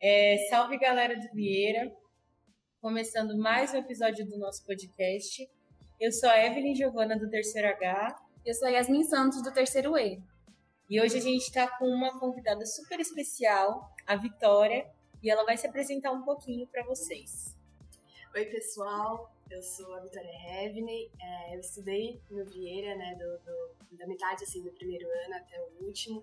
É, salve galera do Vieira, começando mais um episódio do nosso podcast. Eu sou a Evelyn Giovana do Terceiro H. Eu sou a Yasmin Santos do Terceiro E. E hoje a gente está com uma convidada super especial, a Vitória, e ela vai se apresentar um pouquinho para vocês. Oi pessoal, eu sou a Vitória Revne, é, eu estudei no Vieira, né, do, do, da metade assim, do primeiro ano até o último,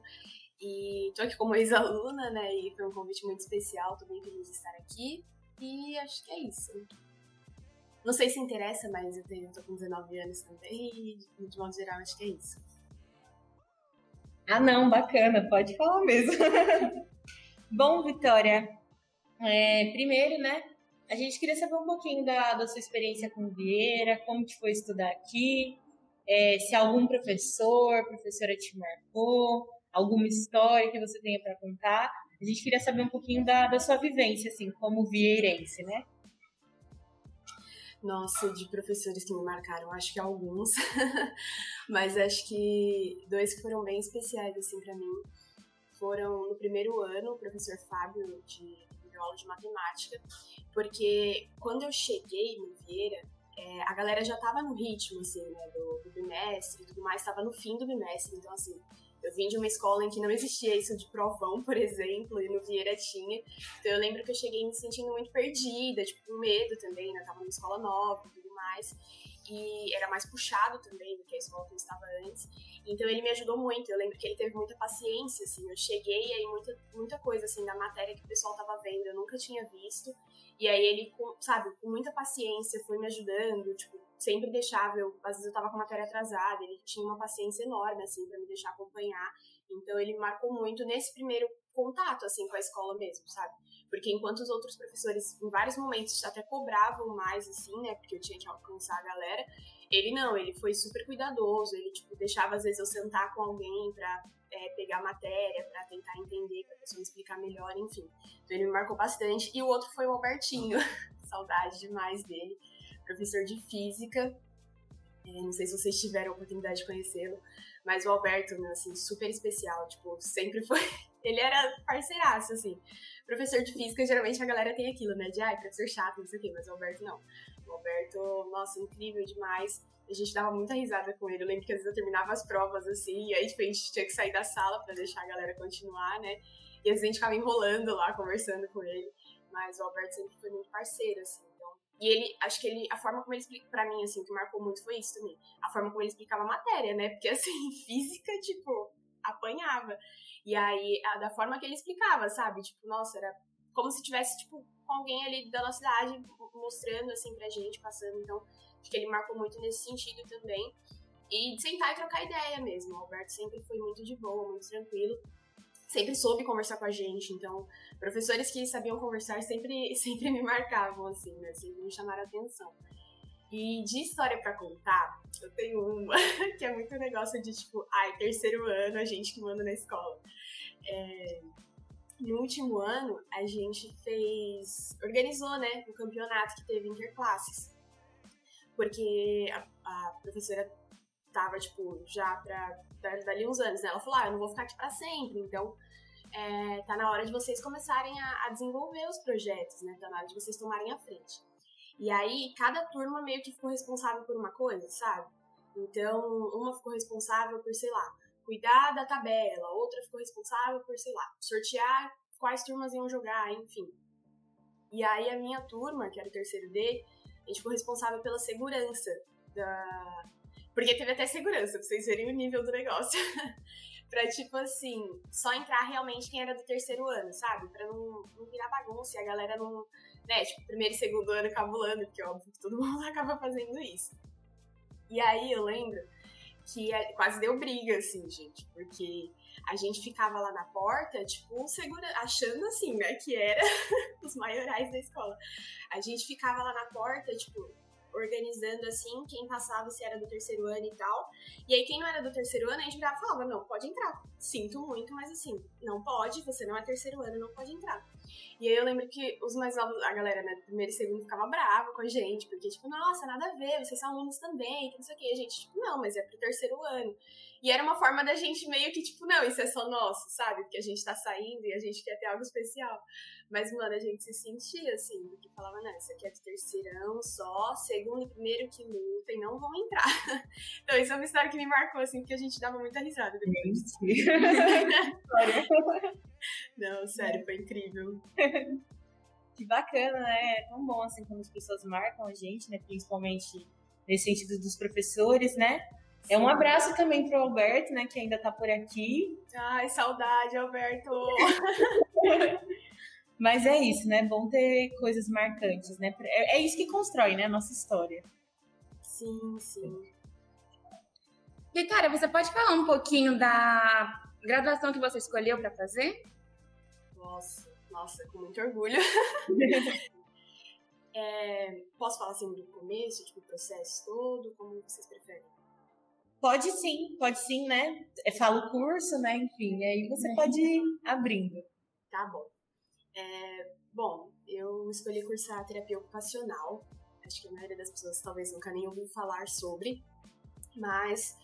e tô aqui como ex-aluna, né? E foi um convite muito especial, tô bem feliz de estar aqui. E acho que é isso. Não sei se interessa, mas eu, tenho, tô com 19 anos também e, de modo geral, acho que é isso. Ah, não, bacana, pode falar mesmo. Bom, Vitória, é, primeiro, né, a gente queria saber um pouquinho da, da sua experiência com Vieira, como que foi estudar aqui, é, se algum professor, professora te marcou, alguma história que você tenha para contar. A gente queria saber um pouquinho da, da sua vivência, assim, como vieirense, né? Nossa, de professores que me marcaram, acho que alguns, mas acho que dois que foram bem especiais, assim, para mim, foram no primeiro ano, o professor Fábio, de, aula de matemática, porque quando eu cheguei no Vieira, é, a galera já tava no ritmo, assim, né, do, do bimestre e tudo mais, tava no fim do bimestre, então, assim, eu vim de uma escola em que não existia isso de provão, por exemplo, e no Vieira tinha. Então eu lembro que eu cheguei me sentindo muito perdida, tipo, com medo também, né? Tava numa escola nova e tudo mais. E era mais puxado também do que a escola que eu estava antes. Então ele me ajudou muito. Eu lembro que ele teve muita paciência, assim. Eu cheguei e aí muita, muita coisa, assim, da matéria que o pessoal tava vendo, eu nunca tinha visto. E aí ele, sabe, com muita paciência foi me ajudando, tipo, sempre deixava, eu, às vezes eu tava com matéria atrasada, ele tinha uma paciência enorme, assim, para me deixar acompanhar. Então ele marcou muito nesse primeiro contato, assim, com a escola mesmo, sabe? Porque enquanto os outros professores, em vários momentos, até cobravam mais, assim, né? Porque eu tinha que alcançar a galera, ele não, ele foi super cuidadoso, ele, tipo, deixava às vezes eu sentar com alguém pra é, pegar a matéria, pra tentar entender, pra pessoa me explicar melhor, enfim. Então ele me marcou bastante. E o outro foi o Albertinho, saudade demais dele professor de física. É, não sei se vocês tiveram a oportunidade de conhecê-lo, mas o Alberto, meu, assim, super especial, tipo, sempre foi. Ele era parceiraço, assim. Professor de física, geralmente a galera tem aquilo, né? De, ai, professor chato, não sei o quê, mas o Alberto não. O Alberto, nossa, incrível demais. A gente dava muita risada com ele. Eu lembro que às vezes eu terminava as provas, assim, e aí tipo, a gente tinha que sair da sala para deixar a galera continuar, né? E às vezes a gente ficava enrolando lá, conversando com ele. Mas o Alberto sempre foi muito parceiro, assim. E ele, acho que ele, a forma como ele explica para mim, assim, que marcou muito foi isso também. A forma como ele explicava a matéria, né? Porque, assim, física, tipo, apanhava. E aí, a, da forma que ele explicava, sabe? Tipo, nossa, era como se tivesse, tipo, com alguém ali da nossa cidade mostrando, assim, pra gente, passando. Então, acho que ele marcou muito nesse sentido também. E de sentar e trocar ideia mesmo. O Alberto sempre foi muito de boa, muito tranquilo sempre soube conversar com a gente, então professores que sabiam conversar sempre, sempre me marcavam, assim, né? Sempre me chamaram a atenção. E de história para contar, eu tenho uma que é muito negócio de tipo, ai, terceiro ano, a gente que manda na escola. É, no último ano, a gente fez. organizou, né, o um campeonato que teve interclasses. Porque a, a professora tava, tipo, já pra, dali uns anos, né? Ela falou, ah, eu não vou ficar aqui pra sempre, então é, tá na hora de vocês começarem a, a, desenvolver os projetos, né? Tá na hora de vocês tomarem a frente. E aí, cada turma meio que ficou responsável por uma coisa, sabe? Então, uma ficou responsável por, sei lá, cuidar da tabela, outra ficou responsável por, sei lá, sortear quais turmas iam jogar, enfim. E aí, a minha turma, que era o terceiro D, a gente ficou responsável pela segurança da. Porque teve até segurança, pra vocês verem o nível do negócio. pra, tipo assim, só entrar realmente quem era do terceiro ano, sabe? Pra não, não virar bagunça e a galera não. Né, tipo, primeiro e segundo ano cabulando, porque óbvio que todo mundo acaba fazendo isso. E aí eu lembro que quase deu briga, assim, gente, porque a gente ficava lá na porta, tipo, segura, achando assim, né, que era os maiorais da escola. A gente ficava lá na porta, tipo, organizando assim, quem passava se era do terceiro ano e tal. E aí, quem não era do terceiro ano, a gente virava e falava: não, pode entrar. Sinto muito, mas assim, não pode, você não é terceiro ano, não pode entrar. E aí eu lembro que os mais novos, a galera, né, primeiro e segundo ficava brava com a gente, porque, tipo, nossa, nada a ver, vocês são alunos também, que não sei o quê. A gente, tipo, não, mas é pro terceiro ano. E era uma forma da gente meio que, tipo, não, isso é só nosso, sabe? Porque a gente tá saindo e a gente quer ter algo especial. Mas, mano, a gente se sentia assim, porque falava, não, isso aqui é de terceirão só, segundo e primeiro que lutem, não vão entrar. então, isso é uma história que me marcou, assim, porque a gente dava muita risada depois. não, sério, foi incrível. Que bacana, né? É tão bom, assim, quando as pessoas marcam a gente, né? Principalmente nesse sentido dos professores, né? É um abraço também pro Alberto, né, que ainda tá por aqui. Ai, saudade, Alberto! Mas é isso, né? Bom ter coisas marcantes, né? É, é isso que constrói, né, a nossa história. Sim, sim. Vitória, você pode falar um pouquinho da graduação que você escolheu para fazer? Nossa, nossa, com muito orgulho. é, posso falar assim do começo, tipo, o processo todo, como vocês preferem? Pode sim, pode sim, né? É, fala o curso, né? Enfim, aí você uhum. pode ir abrindo. Tá bom. É, bom, eu escolhi cursar terapia ocupacional. Acho que a maioria das pessoas talvez nunca nem ouviu falar sobre, mas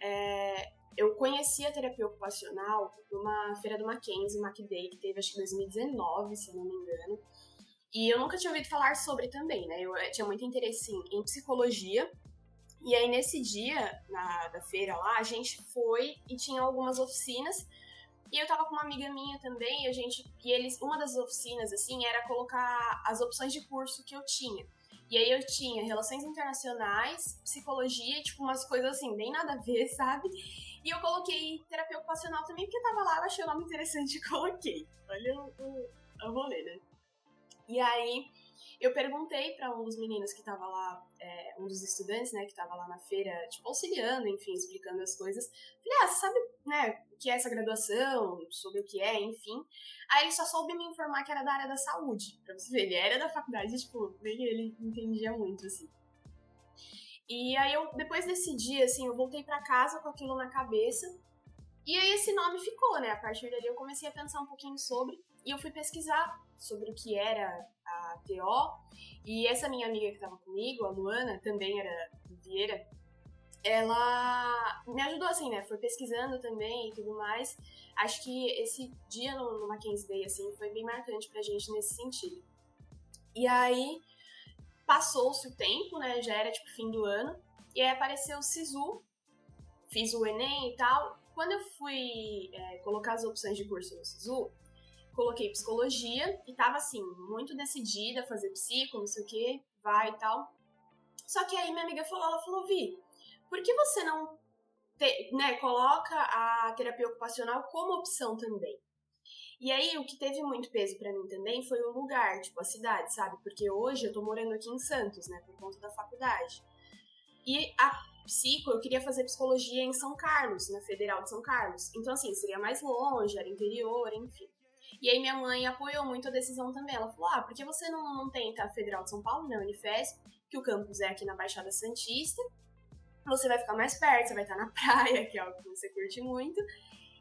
é, eu conheci a terapia ocupacional numa feira do Mackenzie, MacDay, que teve acho que 2019, se eu não me engano. E eu nunca tinha ouvido falar sobre também, né? Eu eh, tinha muito interesse em, em psicologia. E aí, nesse dia, na da feira lá, a gente foi e tinha algumas oficinas e eu tava com uma amiga minha também, e a gente. E eles, uma das oficinas, assim, era colocar as opções de curso que eu tinha. E aí eu tinha relações internacionais, psicologia, tipo, umas coisas assim, bem nada a ver, sabe? E eu coloquei terapia ocupacional também, porque tava lá, eu achei o nome interessante e coloquei. Olha o, o, o rolê, né? E aí eu perguntei para um dos meninos que tava lá, é, um dos estudantes, né, que tava lá na feira, tipo, auxiliando, enfim, explicando as coisas. Falei, ah, sabe, né, o que é essa graduação, sobre o que é, enfim. Aí ele só soube me informar que era da área da saúde, pra você ver, ele era da faculdade, tipo, nem ele entendia muito, assim. E aí eu, depois desse dia, assim, eu voltei para casa com aquilo na cabeça, e aí esse nome ficou, né, a partir dali eu comecei a pensar um pouquinho sobre, e eu fui pesquisar sobre o que era a TO. E essa minha amiga que estava comigo, a Luana, também era Vieira, ela me ajudou assim, né? Foi pesquisando também e tudo mais. Acho que esse dia no, no Mackenzie Day, assim, foi bem marcante pra gente nesse sentido. E aí, passou-se o tempo, né? Já era, tipo, fim do ano. E aí apareceu o SISU. Fiz o Enem e tal. Quando eu fui é, colocar as opções de curso no SISU, coloquei psicologia e tava assim, muito decidida a fazer psico, não sei o que, vai e tal. Só que aí minha amiga falou, ela falou, Vi, por que você não te, né, coloca a terapia ocupacional como opção também? E aí, o que teve muito peso para mim também foi o lugar, tipo, a cidade, sabe? Porque hoje eu tô morando aqui em Santos, né, por conta da faculdade. E a psico, eu queria fazer psicologia em São Carlos, na Federal de São Carlos. Então, assim, seria mais longe, era interior, enfim. E aí minha mãe apoiou muito a decisão também. Ela falou: ah, por que você não, não tenta a Federal de São Paulo, né, Unifesp, que o campus é aqui na Baixada Santista, você vai ficar mais perto, você vai estar na praia, que é algo que você curte muito.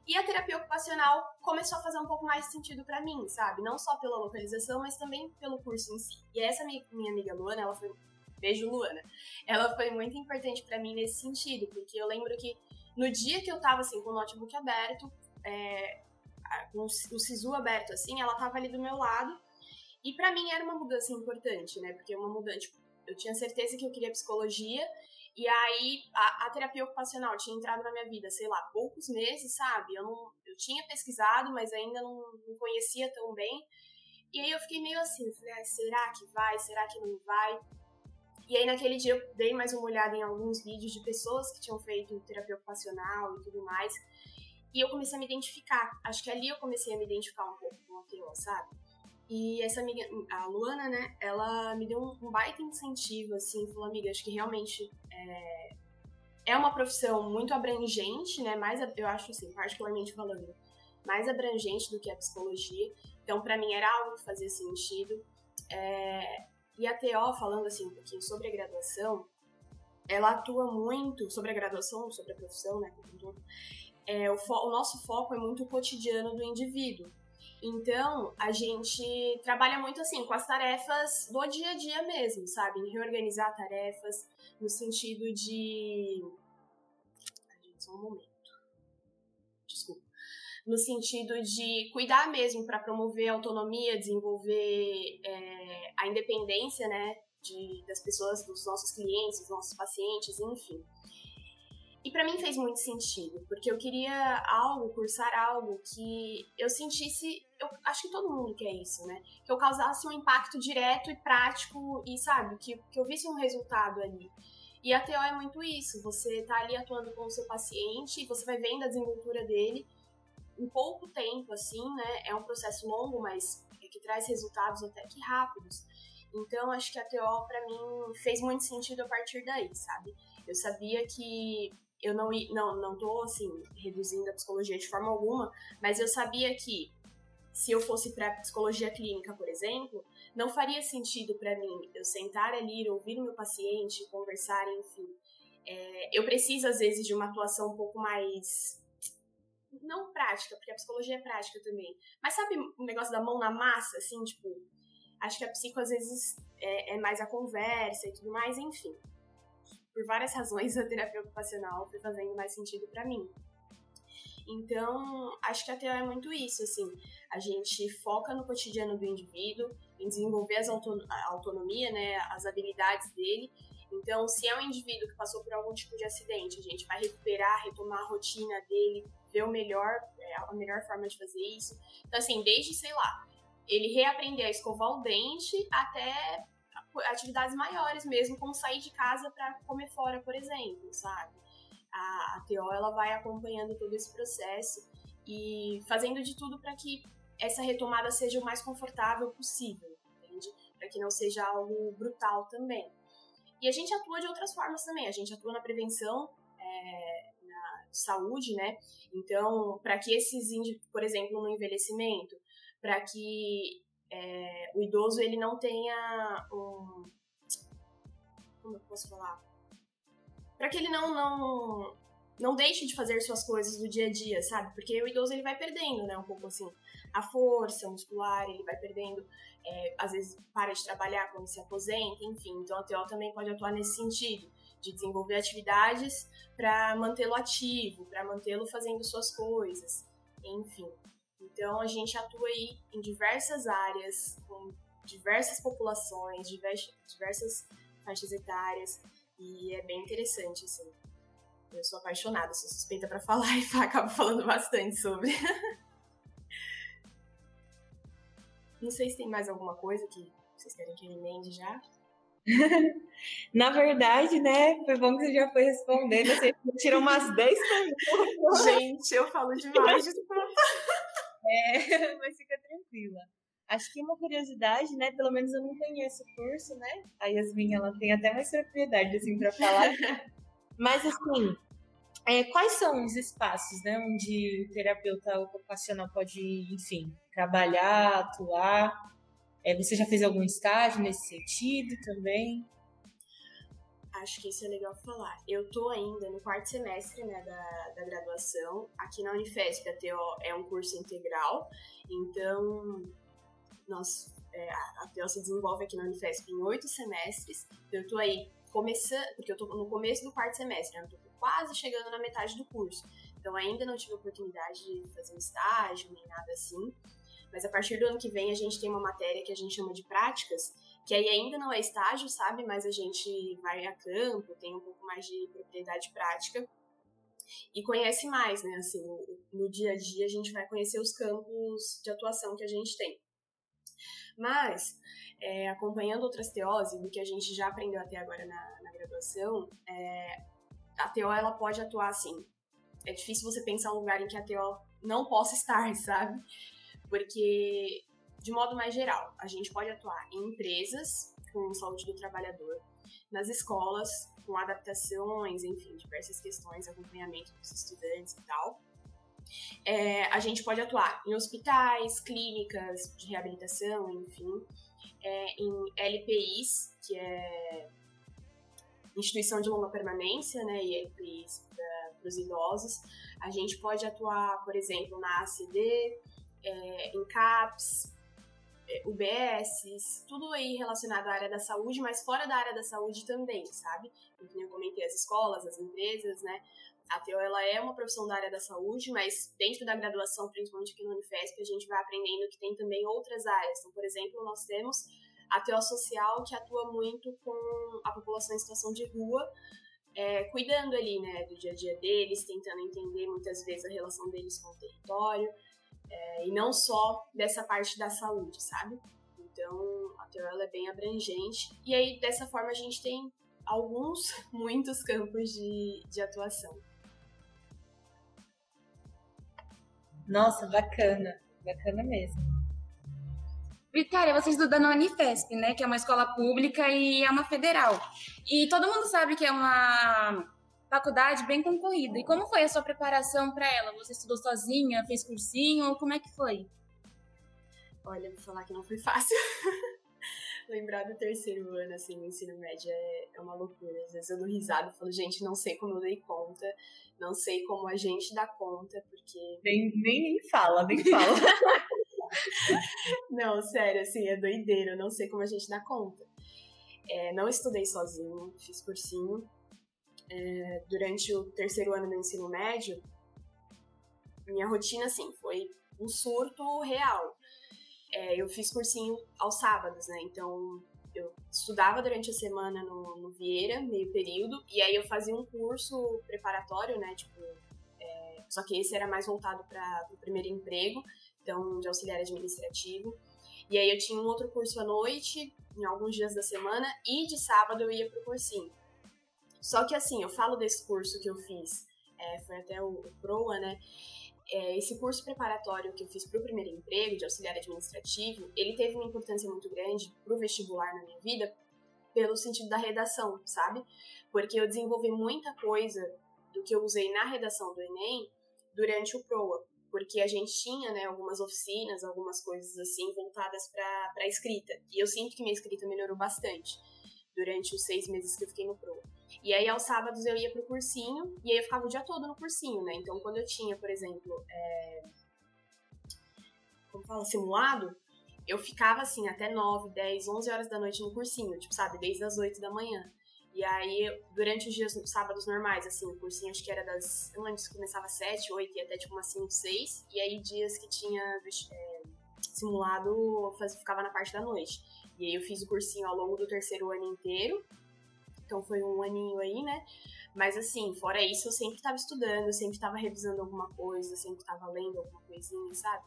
E a terapia ocupacional começou a fazer um pouco mais sentido para mim, sabe? Não só pela localização, mas também pelo curso em si. E essa minha, amiga Luana, ela foi. Beijo, Luana. Ela foi muito importante para mim nesse sentido, porque eu lembro que no dia que eu tava assim com o notebook aberto, é, com o SISU aberto assim, ela tava ali do meu lado. E para mim era uma mudança importante, né? Porque uma mudança, tipo, eu tinha certeza que eu queria psicologia, e aí a, a, terapia ocupacional tinha entrado na minha vida, sei lá, poucos meses, sabe? Eu não eu tinha pesquisado, mas ainda não, não conhecia tão bem. E aí eu fiquei meio assim, falei, ah, será que vai? Será que não vai? E aí naquele dia eu dei mais uma olhada em alguns vídeos de pessoas que tinham feito terapia ocupacional e tudo mais. E eu comecei a me identificar. Acho que ali eu comecei a me identificar um pouco com o TO, sabe? E essa amiga, a Luana, né, ela me deu um, um baita incentivo, assim, falou, amiga, acho que realmente é, é uma profissão muito abrangente, né, mais, eu acho assim, particularmente falando, mais abrangente do que a psicologia. Então, para mim, era algo que fazia sentido. É, e a TO, falando assim um pouquinho sobre a graduação, ela atua muito sobre a graduação, sobre a profissão, né, como um todo, é, o, o, nosso foco é muito o cotidiano do indivíduo. Então, a gente trabalha muito assim, com as tarefas do dia a dia mesmo, sabe? Em reorganizar tarefas, no sentido de. Gente, só um momento. Desculpa. No sentido de cuidar mesmo para promover a autonomia, desenvolver é, a independência, né? De, das pessoas, dos nossos clientes, dos nossos pacientes, enfim. E para mim fez muito sentido, porque eu queria algo, cursar algo que eu sentisse, eu acho que todo mundo quer isso, né? Que eu causasse um impacto direto e prático e, sabe, que, que eu visse um resultado ali. E a TO é muito isso, você tá ali atuando com o seu paciente e você vai vendo a desenvoltura dele em pouco tempo, assim, né? É um processo longo, mas é que traz resultados até que rápidos. Então, acho que a TO, para mim, fez muito sentido a partir daí, sabe? Eu sabia que eu não, não, não tô, assim, reduzindo a psicologia de forma alguma, mas eu sabia que se eu fosse para psicologia clínica, por exemplo, não faria sentido para mim eu sentar ali, ouvir o meu paciente, conversar, enfim. É, eu preciso, às vezes, de uma atuação um pouco mais. Não prática, porque a psicologia é prática também. Mas sabe o negócio da mão na massa, assim, tipo. Acho que a psico, às vezes, é, é mais a conversa e tudo mais, enfim por várias razões, a terapia ocupacional foi fazendo mais sentido para mim. Então, acho que a TO é muito isso, assim, a gente foca no cotidiano do indivíduo, em desenvolver as a autonomia, né, as habilidades dele. Então, se é um indivíduo que passou por algum tipo de acidente, a gente vai recuperar, retomar a rotina dele, ver o melhor, é, a melhor forma de fazer isso. Então, assim, desde, sei lá, ele reaprender a escovar o dente até atividades maiores mesmo, como sair de casa para comer fora, por exemplo, sabe? A, a TO ela vai acompanhando todo esse processo e fazendo de tudo para que essa retomada seja o mais confortável possível, entende? Para que não seja algo brutal também. E a gente atua de outras formas também. A gente atua na prevenção, é, na saúde, né? Então, para que esses, por exemplo, no envelhecimento, para que é, o idoso ele não tenha um. Como eu posso falar? Para que ele não, não, não deixe de fazer suas coisas do dia a dia, sabe? Porque o idoso ele vai perdendo, né? Um pouco assim, a força muscular, ele vai perdendo, é, às vezes para de trabalhar quando se aposenta, enfim. Então a TO também pode atuar nesse sentido, de desenvolver atividades para mantê-lo ativo, para mantê-lo fazendo suas coisas, enfim. Então a gente atua aí em diversas áreas, com diversas populações, diversas faixas etárias, e é bem interessante, assim. Eu sou apaixonada, sou suspeita para falar e acabo falando bastante sobre. Não sei se tem mais alguma coisa que vocês querem que eu emende já. Na verdade, né, foi bom que você já foi respondendo. Você tirou umas 10 perguntas. Gente, eu falo demais. É, mas fica tranquila. Acho que uma curiosidade, né? Pelo menos eu não conheço o curso, né? A Yasmin, ela tem até mais propriedade, assim, para falar. mas, assim, é, quais são os espaços, né? Onde o terapeuta ocupacional pode, enfim, trabalhar, atuar? É, você já fez algum estágio nesse sentido também? Acho que isso é legal falar. Eu tô ainda no quarto semestre né, da, da graduação. Aqui na Unifesp, a TO é um curso integral, então nós, é, a TO se desenvolve aqui na Unifesp em oito semestres. Eu tô aí começando, porque eu tô no começo do quarto semestre, né, eu tô quase chegando na metade do curso. Então ainda não tive oportunidade de fazer um estágio nem nada assim. Mas a partir do ano que vem a gente tem uma matéria que a gente chama de práticas, que aí ainda não é estágio, sabe? Mas a gente vai a campo, tem um pouco mais de propriedade prática e conhece mais, né? Assim, no, dia a dia a gente vai conhecer os campos de atuação que a gente tem. Mas, é, acompanhando outras teoses, do que a gente já aprendeu até agora na, na graduação, é, a TO ela pode atuar assim. É difícil você pensar um lugar em que a TO não possa estar, sabe? Porque de modo mais geral, a gente pode atuar em empresas com saúde do trabalhador, nas escolas com adaptações, enfim, diversas questões, acompanhamento dos estudantes e tal. É, a gente pode atuar em hospitais, clínicas de reabilitação, enfim, é, em LPIs, que é instituição de longa permanência, né, e LPIs para os idosos. A gente pode atuar, por exemplo, na ACD, é, em CAPS, UBS, tudo aí relacionado à área da saúde, mas fora da área da saúde também, sabe? Como eu comentei, as escolas, as empresas, né? A TO ela é uma profissão da área da saúde, mas dentro da graduação, principalmente aqui no Unifesp, a gente vai aprendendo que tem também outras áreas. Então, por exemplo, nós temos a TO social, que atua muito com a população em situação de rua, é, cuidando ali, né, do dia a dia deles, tentando entender muitas vezes a relação deles com o território, é, e não só dessa parte da saúde, sabe? Então, a TO ela é bem abrangente, e aí dessa forma a gente tem alguns, muitos campos de, de atuação. Nossa, bacana, bacana mesmo. Vitória, você estuda na Unifesp, né? Que é uma escola pública e é uma federal. E todo mundo sabe que é uma faculdade bem concorrida. E como foi a sua preparação para ela? Você estudou sozinha, fez cursinho? Ou como é que foi? Olha, vou falar que não foi fácil. Lembrar do terceiro ano, assim, no ensino médio é, é uma loucura. Às vezes eu dou risada e falo, gente, não sei como eu dei conta, não sei como a gente dá conta, porque. Nem, nem, nem fala, nem fala. não, sério, assim, é doideira, eu não sei como a gente dá conta. É, não estudei sozinho, fiz cursinho. É, durante o terceiro ano do ensino médio, minha rotina, assim, foi um surto real é, eu fiz cursinho aos sábados, né? Então eu estudava durante a semana no, no Vieira, meio período, e aí eu fazia um curso preparatório, né? Tipo, é, só que esse era mais voltado para o primeiro emprego, então de auxiliar administrativo. E aí eu tinha um outro curso à noite, em alguns dias da semana, e de sábado eu ia pro cursinho. Só que assim, eu falo desse curso que eu fiz, é, foi até o, o PROA, né? é, esse curso preparatório que eu fiz para o primeiro emprego de auxiliar administrativo, ele teve uma importância muito grande para o vestibular na minha vida, pelo sentido da redação, sabe? Porque eu desenvolvi muita coisa do que eu usei na redação do Enem durante o PROA, porque a gente tinha né, algumas oficinas, algumas coisas assim voltadas para a escrita. E eu sinto que minha escrita melhorou bastante durante os seis meses que eu fiquei no PROA. E aí, aos sábados, eu ia pro cursinho, e aí eu ficava o dia todo no cursinho, né? Então, quando eu tinha, por exemplo, é... como fala, simulado, eu ficava, assim, até 9, 10, 11 horas da noite no cursinho, tipo, sabe, desde as 8 da manhã. E aí, durante os dias, sábados normais, assim, o cursinho acho que era das. Eu lembro se começava às 7, 8 e até tipo umas 5, 6. E aí, dias que tinha é, simulado, ficava na parte da noite. E aí, eu fiz o cursinho ao longo do terceiro ano inteiro. Então foi um aninho aí, né? Mas assim, fora isso, eu sempre estava estudando, eu sempre estava revisando alguma coisa, sempre estava lendo alguma coisinha, sabe?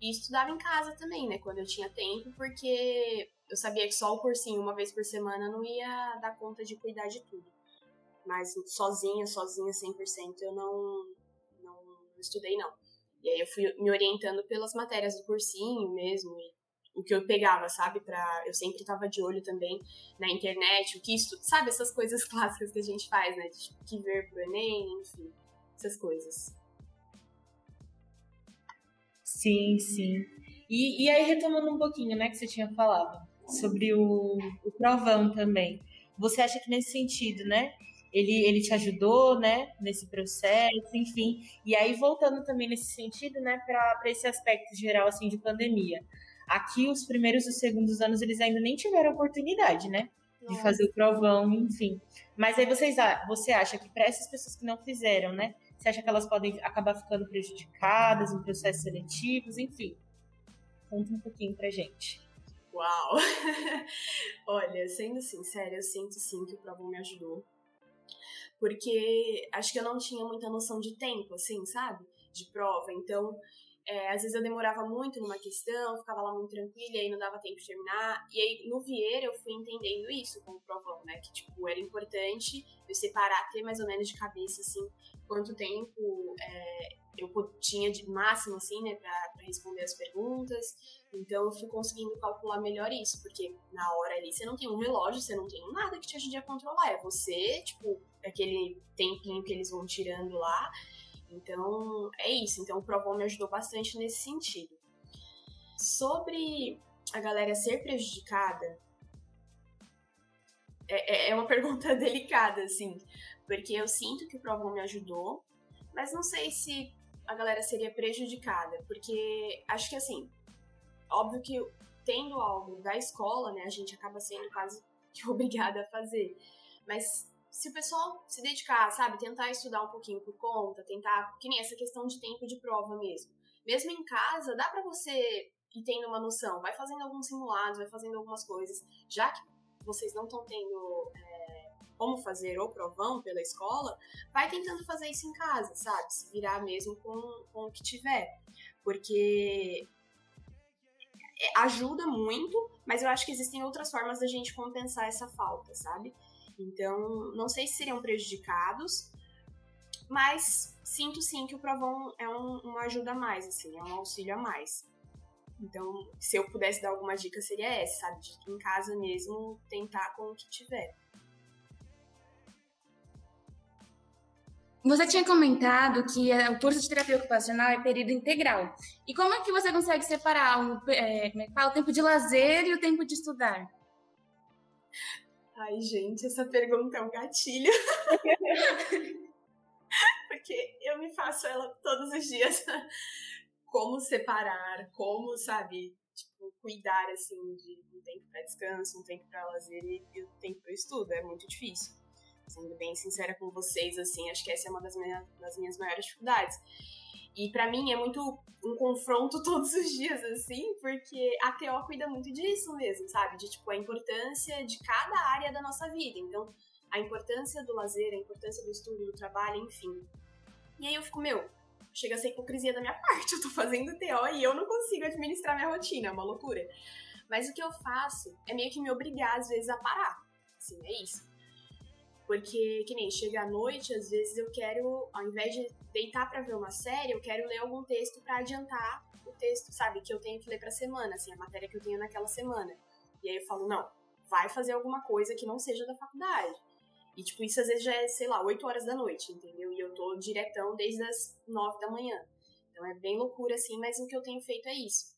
E estudava em casa também, né? Quando eu tinha tempo, porque eu sabia que só o cursinho uma vez por semana não ia dar conta de cuidar de tudo. Mas sozinha, sozinha, 100%, eu não, não, não estudei, não. E aí eu fui me orientando pelas matérias do cursinho mesmo, e o que eu pegava, sabe? Pra, eu sempre tava de olho também na internet, o que isso, sabe? Essas coisas clássicas que a gente faz, né? De tipo, que ver pro Enem, enfim, essas coisas. Sim, sim. E, e aí, retomando um pouquinho, né, que você tinha falado sobre o, o provão também. Você acha que nesse sentido, né? Ele, ele te ajudou, né, nesse processo, enfim. E aí, voltando também nesse sentido, né, para esse aspecto geral, assim, de pandemia. Aqui, os primeiros e os segundos anos, eles ainda nem tiveram oportunidade, né? De fazer o provão, enfim. Mas aí vocês, você acha que para essas pessoas que não fizeram, né? Você acha que elas podem acabar ficando prejudicadas em processos seletivos, enfim? Conta um pouquinho pra gente. Uau! Olha, sendo sincera, eu sinto sim que o provão me ajudou. Porque acho que eu não tinha muita noção de tempo, assim, sabe? De prova. Então, é, às vezes eu demorava muito numa questão, ficava lá muito tranquila e aí não dava tempo de terminar. E aí no Vieira eu fui entendendo isso com o provão, né? Que tipo, era importante eu separar, ter mais ou menos de cabeça, assim, quanto tempo é, eu tinha de máximo, assim, né, pra, pra, responder as perguntas. Então eu fui conseguindo calcular melhor isso, porque na hora ali você não tem um relógio, você não tem nada que te ajude a controlar. É você, tipo, aquele tempinho que eles vão tirando lá então, é isso. Então, o Provon me ajudou bastante nesse sentido. Sobre a galera ser prejudicada, é, é, é uma pergunta delicada, assim, porque eu sinto que o Provon me ajudou, mas não sei se a galera seria prejudicada? Porque acho que assim, óbvio que tendo algo da escola, né, a gente acaba sendo quase que obrigada a fazer. Mas se o pessoal se dedicar, sabe, tentar estudar um pouquinho por conta, tentar, que nem essa questão de tempo de prova mesmo. Mesmo em casa, dá para você ir tendo uma noção, vai fazendo alguns simulados, vai fazendo algumas coisas, já que vocês não estão tendo é, como fazer o provão pela escola, vai tentando fazer isso em casa, sabe? Se virar mesmo com, com o que tiver. Porque é, ajuda muito, mas eu acho que existem outras formas da gente compensar essa falta, sabe? Então, não sei se seriam prejudicados, mas sinto sim que o Provon é um, uma ajuda a mais, assim, é um auxílio a mais. Então, se eu pudesse dar alguma dica, seria essa, sabe? De em casa mesmo tentar com o que tiver. Você tinha comentado que é, o curso de terapia ocupacional é período integral. E como é que você consegue separar o, é, é o tempo de lazer e o tempo de estudar? Ai, gente, essa pergunta é um gatilho. Porque eu me faço ela todos os dias. Como separar, como, sabe, tipo, cuidar, assim, de um tempo para descanso, um tempo para lazer e, um tempo para estudo. É muito difícil. Sendo bem sincera com vocês, assim, acho que essa é uma das minhas, das minhas maiores dificuldades. E para mim é muito um confronto todos os dias, assim, porque a TO cuida muito disso mesmo, sabe? De, tipo, a importância de cada área da nossa vida. Então, a importância do lazer, a importância do estudo, do trabalho, enfim. E aí eu fico, meu, chega a ser hipocrisia da minha parte. Eu tô fazendo TO e eu não consigo administrar minha rotina, é uma loucura. Mas o que eu faço é meio que me obrigar, às vezes, a parar. Assim, é isso. Porque, que nem chega à noite, às vezes eu quero, ao invés de deitar para ver uma série, eu quero ler algum texto para adiantar o texto, sabe, que eu tenho que ler pra semana, assim, a matéria que eu tenho naquela semana. E aí eu falo, não, vai fazer alguma coisa que não seja da faculdade. E, tipo, isso às vezes já é, sei lá, 8 horas da noite, entendeu? E eu tô diretão desde as 9 da manhã. Então é bem loucura, assim, mas o que eu tenho feito é isso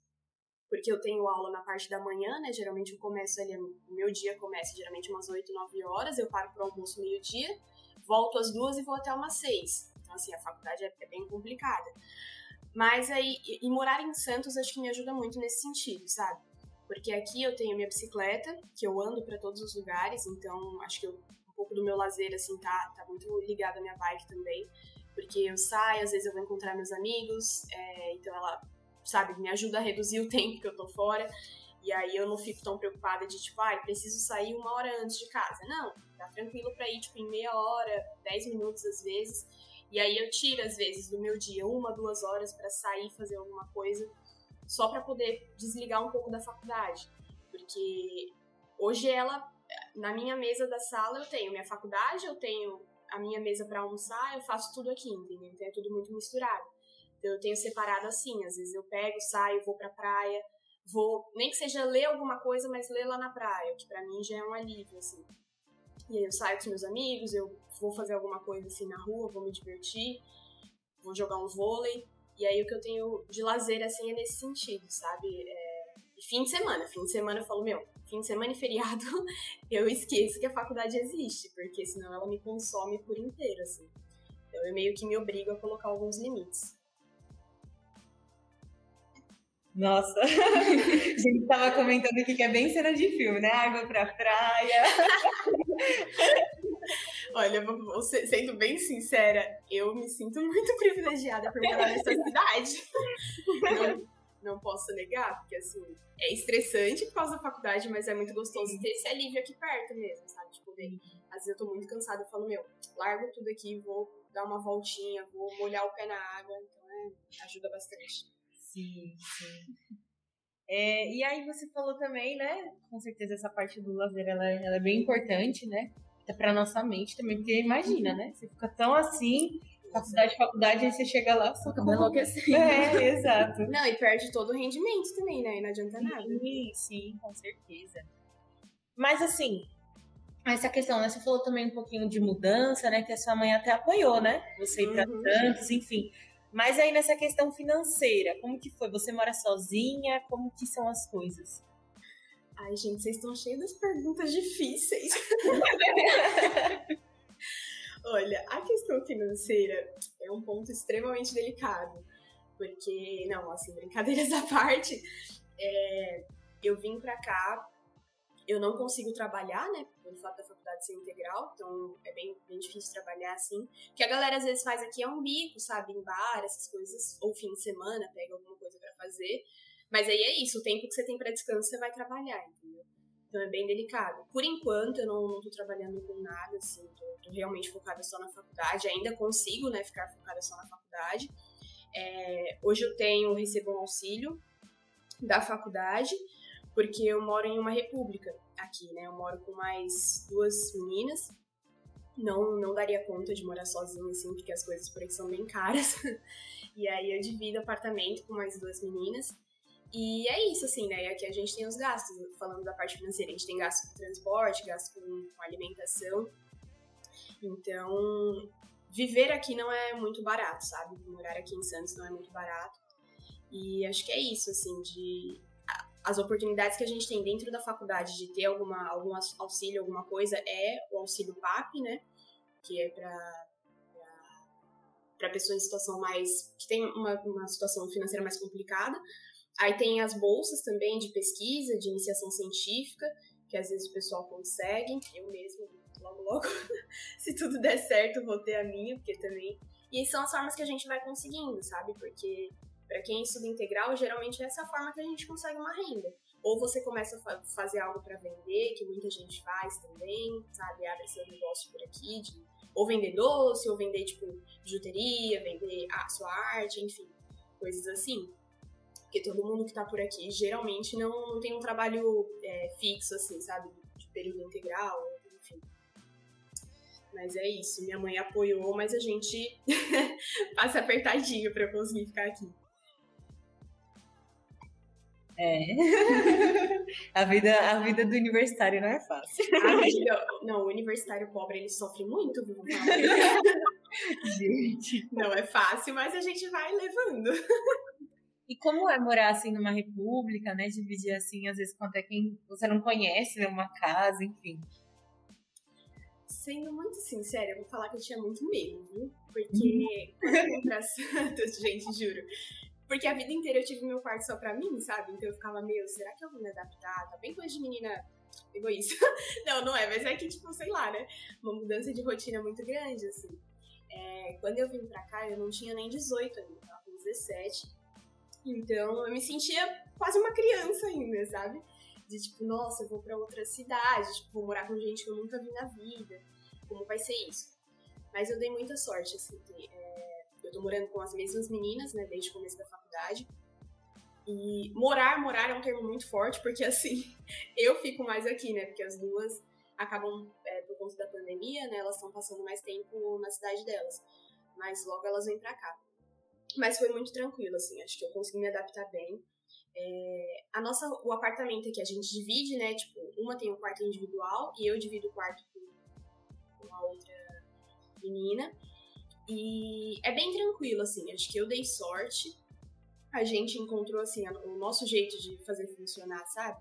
porque eu tenho aula na parte da manhã, né? Geralmente eu começo ali, o meu dia começa geralmente umas 8, 9 horas, eu paro pro almoço meio-dia, volto às duas e vou até umas 6. Então, assim, a faculdade é, é bem complicada. Mas aí, e, e morar em Santos acho que me ajuda muito nesse sentido, sabe? Porque aqui eu tenho minha bicicleta, que eu ando para todos os lugares, então acho que eu, um pouco do meu lazer, assim, tá, tá muito ligado à minha bike também. Porque eu saio, às vezes eu vou encontrar meus amigos, é, então ela sabe, me ajuda a reduzir o tempo que eu tô fora. E aí eu não fico tão preocupada de, tipo, ai, ah, preciso sair uma hora antes de casa. Não, tá tranquilo pra ir, tipo, em meia hora, dez minutos às vezes. E aí eu tiro, às vezes, do meu dia uma, duas horas para sair fazer alguma coisa, só para poder desligar um pouco da faculdade. Porque hoje ela, na minha mesa da sala, eu tenho minha faculdade, eu tenho a minha mesa para almoçar, eu faço tudo aqui, entendeu? Então é tudo muito misturado. Então, eu tenho separado assim, às vezes eu pego, saio, vou pra praia, vou, nem que seja ler alguma coisa, mas ler lá na praia, que para mim já é um alívio, assim. E aí eu saio com os meus amigos, eu vou fazer alguma coisa assim na rua, vou me divertir, vou jogar um vôlei. E aí o que eu tenho de lazer, assim, é nesse sentido, sabe? É... E fim de semana, fim de semana eu falo, meu, fim de semana e feriado, eu esqueço que a faculdade existe, porque senão ela me consome por inteiro, assim. Então eu meio que me obrigo a colocar alguns limites. Nossa, a gente tava comentando aqui que é bem cena de filme, né? Água pra praia. Olha, vou, sendo bem sincera, eu me sinto muito privilegiada por morar nessa cidade. Não, não posso negar, porque assim, é estressante por causa da faculdade, mas é muito gostoso ter esse alívio aqui perto mesmo, sabe? Tipo, ver, às vezes eu tô muito cansada, eu falo, meu, largo tudo aqui, vou dar uma voltinha, vou molhar o pé na água, então é, ajuda bastante. Sim, sim. É, e aí você falou também, né? Com certeza essa parte do lazer ela, é, ela é bem importante, né? Até pra nossa mente também, porque imagina, né? Você fica tão assim, faculdade, faculdade, aí você chega lá, só acaba enlouquecendo. É, exato. Não, e perde todo o rendimento também, né? E não adianta nada. Sim, sim, com certeza. Mas assim, essa questão, né? Você falou também um pouquinho de mudança, né? Que a sua mãe até apoiou, né? Você ir pra uhum. Santos, enfim. Mas aí nessa questão financeira, como que foi? Você mora sozinha? Como que são as coisas? Ai, gente, vocês estão cheios das perguntas difíceis. Olha, a questão financeira é um ponto extremamente delicado. Porque, não, assim, brincadeiras à parte, é, eu vim pra cá, eu não consigo trabalhar, né, pelo fato da faculdade ser integral, então é bem, bem difícil trabalhar assim. O que a galera às vezes faz aqui é um bico, sabe, em bar, essas coisas, ou fim de semana, pega alguma coisa para fazer. Mas aí é isso, o tempo que você tem para descanso você vai trabalhar, entendeu? Então é bem delicado. Por enquanto eu não, não tô trabalhando com nada, assim, tô, tô, realmente focada só na faculdade, ainda consigo, né, ficar focada só na faculdade. É, hoje eu tenho, recebo um auxílio da faculdade, porque eu moro em uma república aqui, né? Eu moro com mais duas meninas. Não, não daria conta de morar sozinha, assim, porque as coisas por aqui são bem caras. e aí eu divido apartamento com mais duas meninas. E é isso, assim, né? E aqui a gente tem os gastos, falando da parte financeira, a gente tem gasto com transporte, gasto com, com alimentação. Então, viver aqui não é muito barato, sabe? Morar aqui em Santos não é muito barato. E acho que é isso, assim, de as oportunidades que a gente tem dentro da faculdade de ter alguma, algum auxílio, alguma coisa, é o auxílio PAP, né? Que é para para pessoa em situação mais que tem uma, uma situação financeira mais complicada. Aí tem as bolsas também de pesquisa, de iniciação científica, que às vezes o pessoal consegue. Eu mesmo, logo logo, se tudo der certo, vou ter a minha, porque também. E são as formas que a gente vai conseguindo, sabe? Porque para quem estuda integral, geralmente é essa forma que a gente consegue uma renda. Ou você começa a fazer algo para vender, que muita gente faz também, sabe? Abre seu negócio por aqui, de, ou vender doce, ou vender, tipo, bijuteria, vender a sua arte, enfim, coisas assim. Porque todo mundo que tá por aqui geralmente não, não tem um trabalho é, fixo, assim, sabe? De período integral, enfim. Mas é isso, minha mãe apoiou, mas a gente passa apertadinho para eu conseguir ficar aqui. É. a, vida, a vida do universitário não é fácil. Vida, não, o universitário pobre ele sofre muito, viu? gente. Não é fácil, mas a gente vai levando. E como é morar assim numa república, né? Dividir assim, às vezes, com até quem você não conhece, né? Uma casa, enfim. Sendo muito sincera, eu vou falar que eu tinha muito medo, viu? Porque quando eu vim pra Santos, gente, juro, porque a vida inteira eu tive meu quarto só pra mim, sabe? Então eu ficava, meu, será que eu vou me adaptar? Tá bem coisa de menina egoísta. não, não é, mas é que, tipo, sei lá, né? Uma mudança de rotina muito grande, assim. É, quando eu vim pra cá, eu não tinha nem 18 ainda, tava com 17. Então eu me sentia quase uma criança ainda, sabe? De tipo, nossa, eu vou pra outra cidade, tipo, vou morar com gente que eu nunca vi na vida. Como vai ser isso? Mas eu dei muita sorte, assim. É, eu tô morando com as mesmas meninas, né, desde o começo da faculdade. E morar, morar é um termo muito forte, porque assim, eu fico mais aqui, né, porque as duas acabam, é, por conta da pandemia, né, elas estão passando mais tempo na cidade delas. Mas logo elas vêm pra cá. Mas foi muito tranquilo, assim, acho que eu consegui me adaptar bem. É, a nossa, o apartamento aqui a gente divide, né, tipo, uma tem um quarto individual e eu divido o quarto com uma outra menina. E é bem tranquilo, assim. Acho que eu dei sorte. A gente encontrou, assim, o nosso jeito de fazer funcionar, sabe?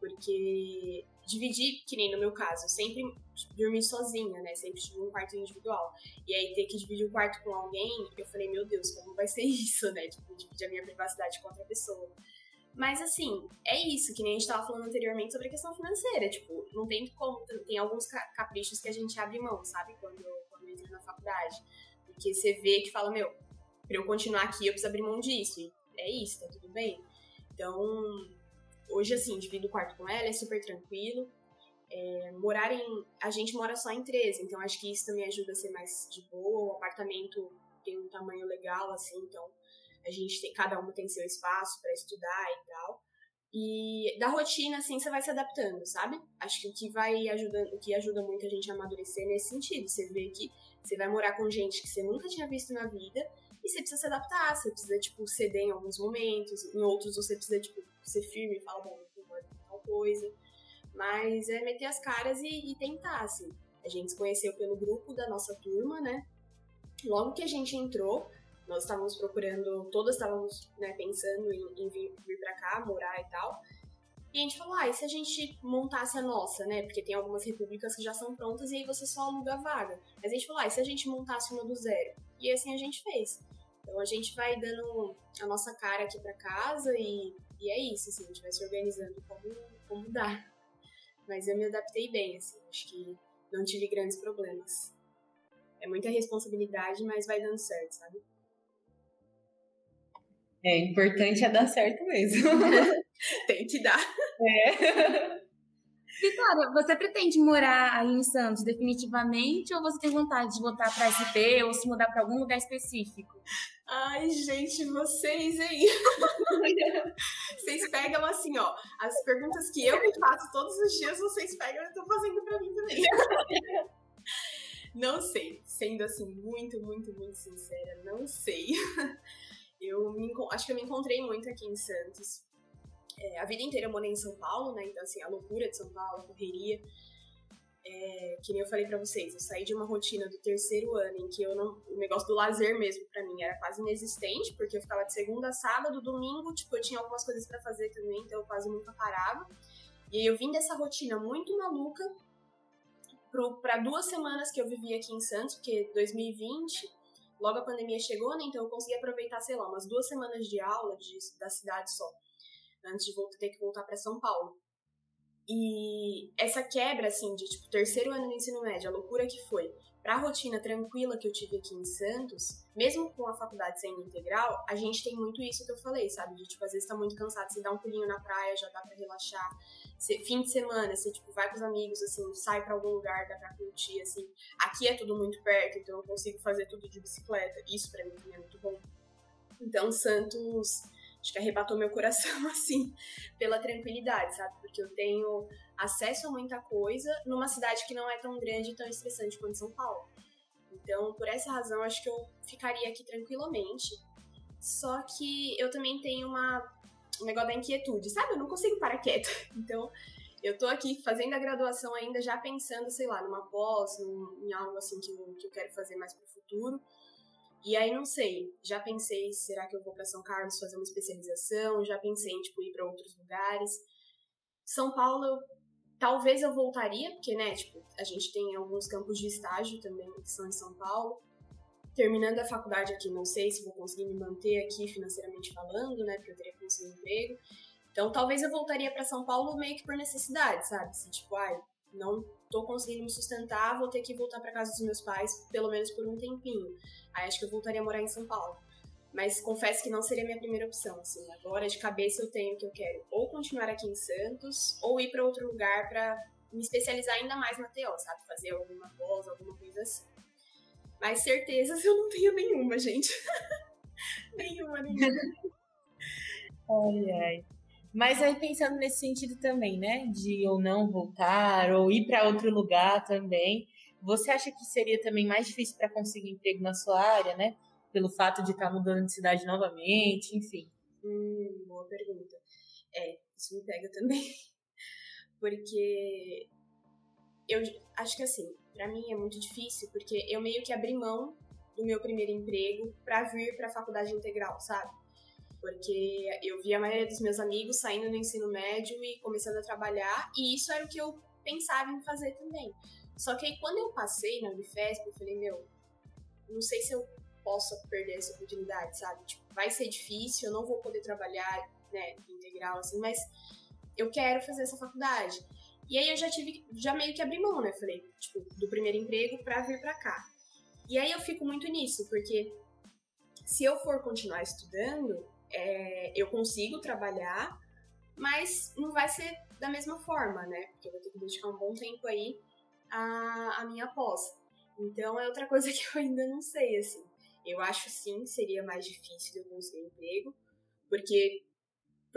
Porque dividir, que nem no meu caso, eu sempre dormi sozinha, né? Sempre tive um quarto individual. E aí ter que dividir o quarto com alguém, eu falei, meu Deus, como vai ser isso, né? Tipo, dividir a minha privacidade com outra pessoa. Mas assim, é isso, que nem a gente tava falando anteriormente sobre a questão financeira. Tipo, não tem como. Tem alguns caprichos que a gente abre mão, sabe? Quando, quando entra na faculdade. Porque você vê que fala, meu, pra eu continuar aqui eu preciso abrir mão disso. E é isso, tá tudo bem. Então, hoje, assim, divido o quarto com ela, é super tranquilo. É, morar em. A gente mora só em três, então acho que isso também ajuda a ser mais de boa. O apartamento tem um tamanho legal, assim, então a gente tem. Cada um tem seu espaço para estudar e tal. E da rotina, assim, você vai se adaptando, sabe? Acho que o que vai ajudando, o que ajuda muito a gente a amadurecer nesse sentido. Você vê que você vai morar com gente que você nunca tinha visto na vida e você precisa se adaptar, você precisa, tipo, ceder em alguns momentos, em outros você precisa, tipo, ser firme e falar, bom, não com tal coisa. Mas é meter as caras e, e tentar, assim. A gente se conheceu pelo grupo da nossa turma, né? Logo que a gente entrou, nós estávamos procurando, todas estávamos né, pensando em, em vir, vir para cá, morar e tal. E a gente falou, ah, e se a gente montasse a nossa, né? Porque tem algumas repúblicas que já são prontas e aí você só aluga a vaga. Mas a gente falou, ah, e se a gente montasse uma do zero? E assim a gente fez. Então a gente vai dando a nossa cara aqui para casa e, e é isso, assim, a gente vai se organizando como, como dá. Mas eu me adaptei bem, assim, acho que não tive grandes problemas. É muita responsabilidade, mas vai dando certo, sabe? É, importante é dar certo mesmo. Tem que dar. É. Vitória, você pretende morar aí em Santos definitivamente ou você tem vontade de voltar para SP ou se mudar para algum lugar específico? Ai, gente, vocês, hein? vocês pegam assim, ó, as perguntas que eu me faço todos os dias, vocês pegam e estão fazendo para mim também. não sei, sendo assim, muito, muito, muito sincera, não sei. Eu me, acho que eu me encontrei muito aqui em Santos. É, a vida inteira eu morei em São Paulo, né? Então, assim, a loucura de São Paulo, a correria. É, que nem eu falei para vocês, eu saí de uma rotina do terceiro ano em que eu não. O negócio do lazer mesmo para mim era quase inexistente, porque eu ficava de segunda a sábado, domingo, tipo, eu tinha algumas coisas para fazer também, então eu quase nunca parava. E eu vim dessa rotina muito maluca para duas semanas que eu vivi aqui em Santos, porque 2020 logo a pandemia chegou, né? Então eu consegui aproveitar, sei lá, umas duas semanas de aula de, da cidade só, antes de voltar, ter que voltar para São Paulo. E essa quebra, assim, de tipo, terceiro ano do ensino médio, a loucura que foi, para a rotina tranquila que eu tive aqui em Santos, mesmo com a faculdade sendo integral, a gente tem muito isso que eu falei, sabe? De tipo, às vezes tá muito cansado, você dá um pulinho na praia, já dá para relaxar. Você, fim de semana, você tipo, vai com os amigos, assim, sai para algum lugar, dá pra curtir, assim. Aqui é tudo muito perto, então eu consigo fazer tudo de bicicleta. Isso para mim é muito bom. Então, Santos acho que arrebatou meu coração, assim, pela tranquilidade, sabe? Porque eu tenho acesso a muita coisa numa cidade que não é tão grande e tão estressante quanto São Paulo. Então, por essa razão, acho que eu ficaria aqui tranquilamente. Só que eu também tenho uma, um negócio da inquietude, sabe? Eu não consigo parar quieta. Então, eu tô aqui fazendo a graduação ainda, já pensando, sei lá, numa pós, num, em algo assim que eu, que eu quero fazer mais pro futuro. E aí não sei, já pensei, será que eu vou para São Carlos fazer uma especialização? Já pensei em tipo ir para outros lugares. São Paulo, talvez eu voltaria, porque né, tipo, a gente tem alguns campos de estágio também que são em São Paulo. Terminando a faculdade aqui, não sei se vou conseguir me manter aqui financeiramente falando, né, porque eu teria que conseguir um emprego. Então, talvez eu voltaria para São Paulo meio que por necessidade, sabe? Se tipo, ai, não tô conseguindo me sustentar, vou ter que voltar para casa dos meus pais, pelo menos por um tempinho. Aí acho que eu voltaria a morar em São Paulo. Mas confesso que não seria minha primeira opção, assim. Agora de cabeça eu tenho que eu quero ou continuar aqui em Santos ou ir para outro lugar para me especializar ainda mais na TO, sabe? Fazer alguma pós, alguma coisa assim. Mas certezas eu não tenho nenhuma, gente. nenhuma, nenhuma. ai, ai. Mas aí pensando nesse sentido também, né, de ou não voltar ou ir para outro lugar também, você acha que seria também mais difícil para conseguir emprego na sua área, né? Pelo fato de estar tá mudando de cidade novamente, enfim. Hum, boa pergunta. É, isso me pega também. Porque eu acho que assim, para mim é muito difícil, porque eu meio que abri mão do meu primeiro emprego para vir para a faculdade integral, sabe? porque eu vi a maioria dos meus amigos saindo do ensino médio e começando a trabalhar, e isso era o que eu pensava em fazer também. Só que aí quando eu passei na Unifesp, eu falei, meu, não sei se eu posso perder essa oportunidade, sabe? Tipo, vai ser difícil, eu não vou poder trabalhar, né, integral, assim, mas eu quero fazer essa faculdade. E aí eu já tive, já meio que abri mão, né? Falei, tipo, do primeiro emprego pra vir pra cá. E aí eu fico muito nisso, porque se eu for continuar estudando, é, eu consigo trabalhar, mas não vai ser da mesma forma, né? Porque eu vou ter que dedicar um bom tempo aí à, à minha pós. Então é outra coisa que eu ainda não sei, assim. Eu acho sim seria mais difícil eu conseguir emprego, porque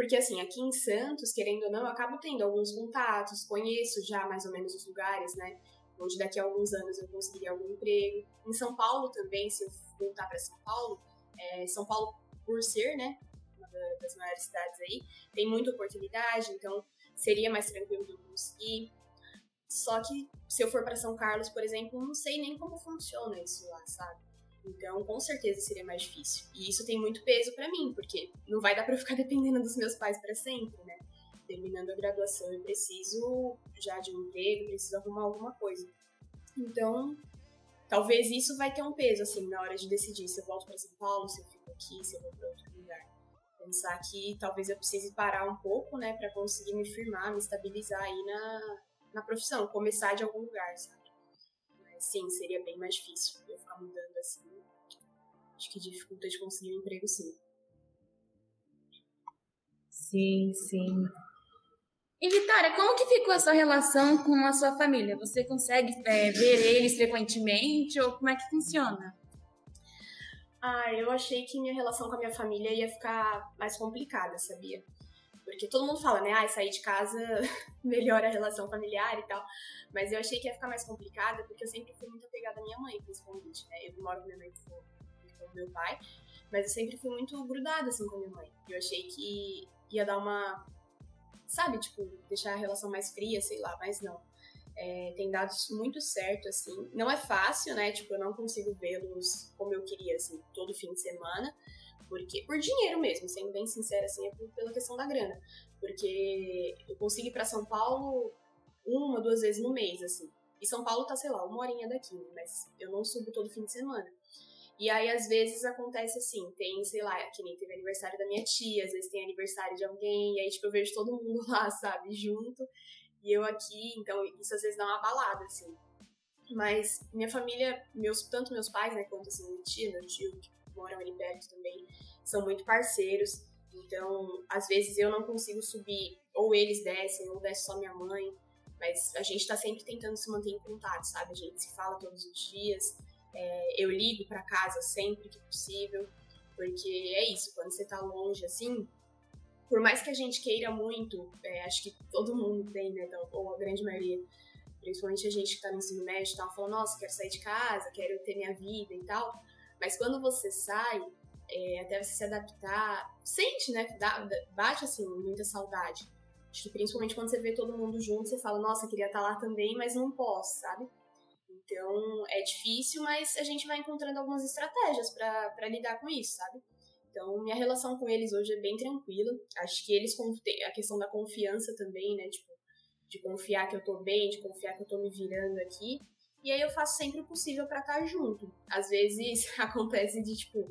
porque assim, aqui em Santos, querendo ou não, eu acabo tendo alguns contatos, conheço já mais ou menos os lugares, né? Onde daqui a alguns anos eu conseguiria algum emprego. Em São Paulo também, se eu voltar para São Paulo, é, São Paulo por ser, né, uma das maiores cidades aí, tem muita oportunidade, então seria mais tranquilo de eu conseguir. Só que se eu for para São Carlos, por exemplo, não sei nem como funciona isso lá, sabe? Então, com certeza seria mais difícil. E isso tem muito peso para mim, porque não vai dar para eu ficar dependendo dos meus pais para sempre, né? terminando a graduação, eu preciso já de um emprego, preciso arrumar alguma coisa. Então, talvez isso vai ter um peso, assim, na hora de decidir se eu volto para São Paulo, se eu fico aqui, se eu vou para outro lugar. Pensar que talvez eu precise parar um pouco, né, para conseguir me firmar, me estabilizar aí na, na profissão, começar de algum lugar, sabe? Sim, seria bem mais difícil eu ficar mudando assim. Acho que dificulta de conseguir um emprego, sim. Sim, sim. E Vitória, como que ficou a sua relação com a sua família? Você consegue é, ver eles frequentemente ou como é que funciona? Ah, eu achei que minha relação com a minha família ia ficar mais complicada, sabia? Porque todo mundo fala, né? Ah, sair de casa melhora a relação familiar e tal. Mas eu achei que ia ficar mais complicada porque eu sempre fui muito apegada à minha mãe, principalmente, né? Eu moro com minha mãe com, com meu pai, mas eu sempre fui muito grudada, assim, com minha mãe. Eu achei que ia dar uma. Sabe, tipo, deixar a relação mais fria, sei lá, mas não. É, tem dado muito certo, assim. Não é fácil, né? Tipo, eu não consigo vê-los como eu queria, assim, todo fim de semana. Porque, por dinheiro mesmo, sendo bem sincera, assim, é pela questão da grana. Porque eu consigo ir pra São Paulo uma, duas vezes no mês, assim. E São Paulo tá, sei lá, uma horinha daqui, mas eu não subo todo fim de semana. E aí, às vezes, acontece assim, tem, sei lá, que nem teve aniversário da minha tia, às vezes tem aniversário de alguém, e aí, tipo, eu vejo todo mundo lá, sabe, junto, e eu aqui, então isso às vezes dá uma balada, assim. Mas minha família, meus, tanto meus pais, né, quanto assim, minha tia, meu tio, que moram ali perto também, são muito parceiros, então, às vezes eu não consigo subir, ou eles descem, ou desce só minha mãe, mas a gente tá sempre tentando se manter em contato, sabe? A gente se fala todos os dias, é, eu ligo para casa sempre que possível, porque é isso, quando você tá longe assim, por mais que a gente queira muito, é, acho que todo mundo tem, né, então, ou a grande maioria, principalmente a gente que tá no ensino médio e tal, fala, nossa, quero sair de casa, quero ter minha vida e tal, mas quando você sai, é, até você se adaptar, sente, né, dá, bate assim, muita saudade. Acho que principalmente quando você vê todo mundo junto, você fala, nossa, queria estar tá lá também, mas não posso, sabe? Então é difícil, mas a gente vai encontrando algumas estratégias para lidar com isso, sabe? Então minha relação com eles hoje é bem tranquila. Acho que eles a questão da confiança também, né? Tipo, de confiar que eu tô bem, de confiar que eu tô me virando aqui. E aí eu faço sempre o possível para estar tá junto. Às vezes acontece de tipo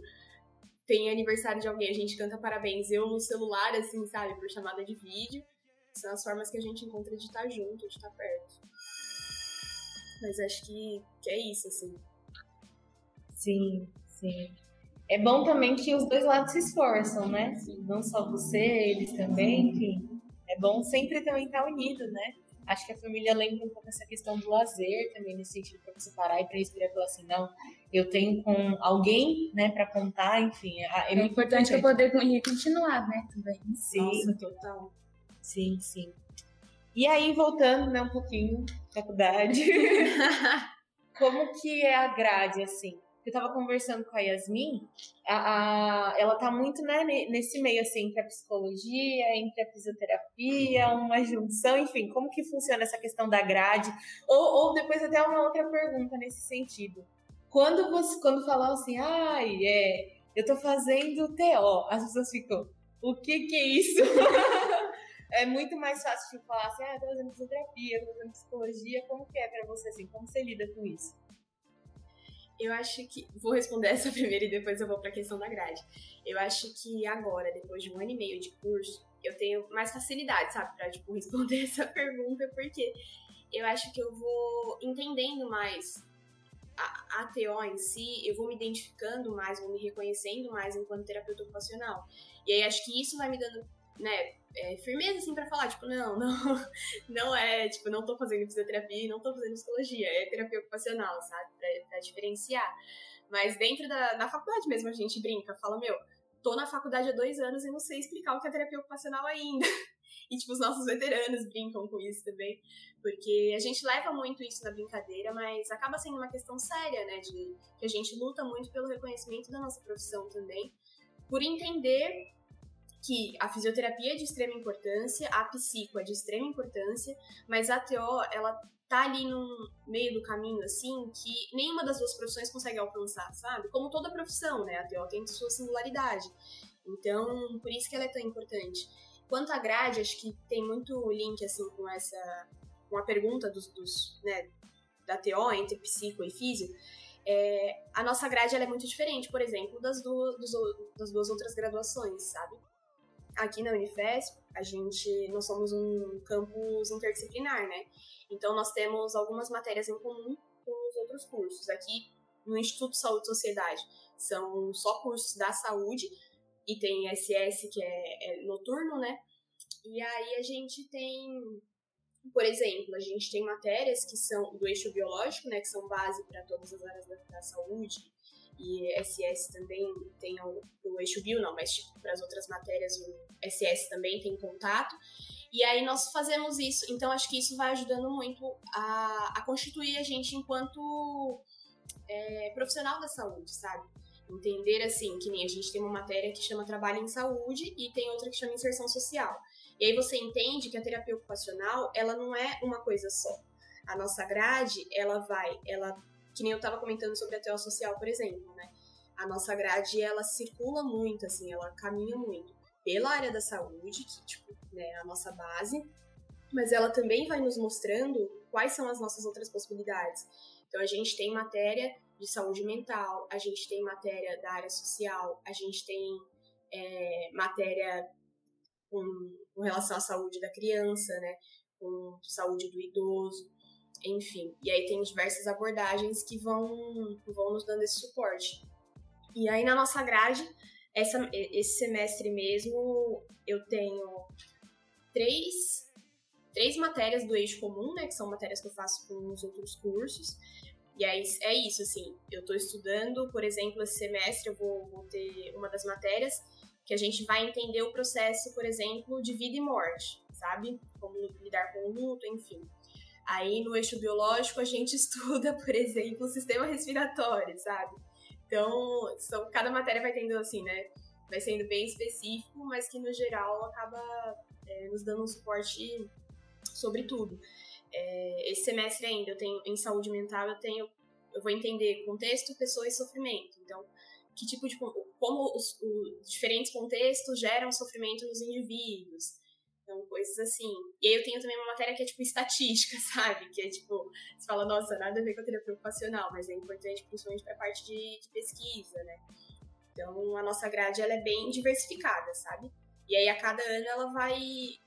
tem aniversário de alguém, a gente canta parabéns, eu no celular, assim, sabe, por chamada de vídeo. São as formas que a gente encontra de estar tá junto, de estar tá perto. Mas acho que, que é isso, assim. Sim, sim. É bom também que os dois lados se esforçam, né? Não só você, eles também, enfim. É bom sempre também estar unido, né? Acho que a família lembra um pouco essa questão do lazer também, nesse sentido, para você parar e para respirar e falar assim, não, eu tenho com alguém, né, para contar, enfim. É, é muito importante eu poder continuar, né, também. Sim. Nossa, total. Sim, sim. E aí, voltando, né, um pouquinho, faculdade. Como que é a grade, assim? Eu tava conversando com a Yasmin, a, a, ela tá muito né, nesse meio, assim, entre a psicologia, entre a fisioterapia, uma junção, enfim, como que funciona essa questão da grade? Ou, ou depois até uma outra pergunta nesse sentido. Quando você, quando falou assim, ai, é, eu tô fazendo TO, as pessoas ficam, o que que é isso? é muito mais fácil de falar assim, ah, eu tô fazendo fisioterapia, tô fazendo psicologia, como que é pra você, assim, como você lida com isso? Eu acho que. Vou responder essa primeiro e depois eu vou pra questão da grade. Eu acho que agora, depois de um ano e meio de curso, eu tenho mais facilidade, sabe, pra, tipo, responder essa pergunta, porque eu acho que eu vou entendendo mais a, a TO em si, eu vou me identificando mais, vou me reconhecendo mais enquanto terapeuta ocupacional. E aí acho que isso vai me dando, né, é, firmeza, assim, pra falar, tipo, não, não, não é, tipo, não tô fazendo fisioterapia e não tô fazendo psicologia, é terapia ocupacional, sabe? Pra, pra diferenciar. Mas dentro da faculdade mesmo a gente brinca, fala, meu, tô na faculdade há dois anos e não sei explicar o que é terapia ocupacional ainda. E, tipo, os nossos veteranos brincam com isso também, porque a gente leva muito isso na brincadeira, mas acaba sendo uma questão séria, né? De que a gente luta muito pelo reconhecimento da nossa profissão também, por entender que a fisioterapia é de extrema importância, a psico é de extrema importância, mas a TO, ela tá ali no meio do caminho, assim, que nenhuma das duas profissões consegue alcançar, sabe? Como toda profissão, né? A TO tem sua singularidade. Então, por isso que ela é tão importante. quanto à grade, acho que tem muito link assim com essa com a pergunta dos, dos né, da TO entre psico e físio. É, a nossa grade ela é muito diferente, por exemplo, das duas, das duas outras graduações, sabe? Aqui na Unifesp, a gente, nós somos um campus interdisciplinar, né? Então, nós temos algumas matérias em comum com os outros cursos. Aqui, no Instituto Saúde e Sociedade, são só cursos da saúde, e tem SS, que é, é noturno, né? E aí a gente tem, por exemplo, a gente tem matérias que são do eixo biológico, né? Que são base para todas as áreas da, da saúde, e SS também tem o, o eixo bio, não, mas tipo, para as outras matérias o SS também tem contato. E aí nós fazemos isso, então acho que isso vai ajudando muito a, a constituir a gente enquanto é, profissional da saúde, sabe? Entender assim, que nem a gente tem uma matéria que chama trabalho em saúde e tem outra que chama inserção social. E aí você entende que a terapia ocupacional, ela não é uma coisa só. A nossa grade, ela vai, ela que nem eu estava comentando sobre a TO social, por exemplo, né? A nossa grade, ela circula muito, assim, ela caminha muito pela área da saúde, que, tipo, né, é a nossa base, mas ela também vai nos mostrando quais são as nossas outras possibilidades. Então, a gente tem matéria de saúde mental, a gente tem matéria da área social, a gente tem é, matéria com, com relação à saúde da criança, né, com saúde do idoso enfim. E aí tem diversas abordagens que vão, vão nos dando esse suporte. E aí na nossa grade, essa, esse semestre mesmo, eu tenho três, três matérias do eixo comum, né? Que são matérias que eu faço com os outros cursos. E aí é isso, assim, eu estou estudando, por exemplo, esse semestre eu vou, vou ter uma das matérias que a gente vai entender o processo, por exemplo, de vida e morte, sabe? Como lidar com o luto, enfim. Aí no eixo biológico a gente estuda, por exemplo, o sistema respiratório, sabe? Então, são, cada matéria vai tendo assim, né? Vai sendo bem específico, mas que no geral acaba é, nos dando um suporte sobre tudo. É, esse semestre ainda eu tenho em saúde mental eu tenho eu vou entender contexto, pessoa e sofrimento. Então, que tipo de como os, os diferentes contextos geram sofrimento nos indivíduos. Então, coisas assim. E aí eu tenho também uma matéria que é tipo estatística, sabe? Que é tipo, você fala, nossa, nada a ver com a terapia ocupacional, mas é importante principalmente para a parte de, de, pesquisa, né? Então, a nossa grade ela é bem diversificada, sabe? E aí a cada ano ela vai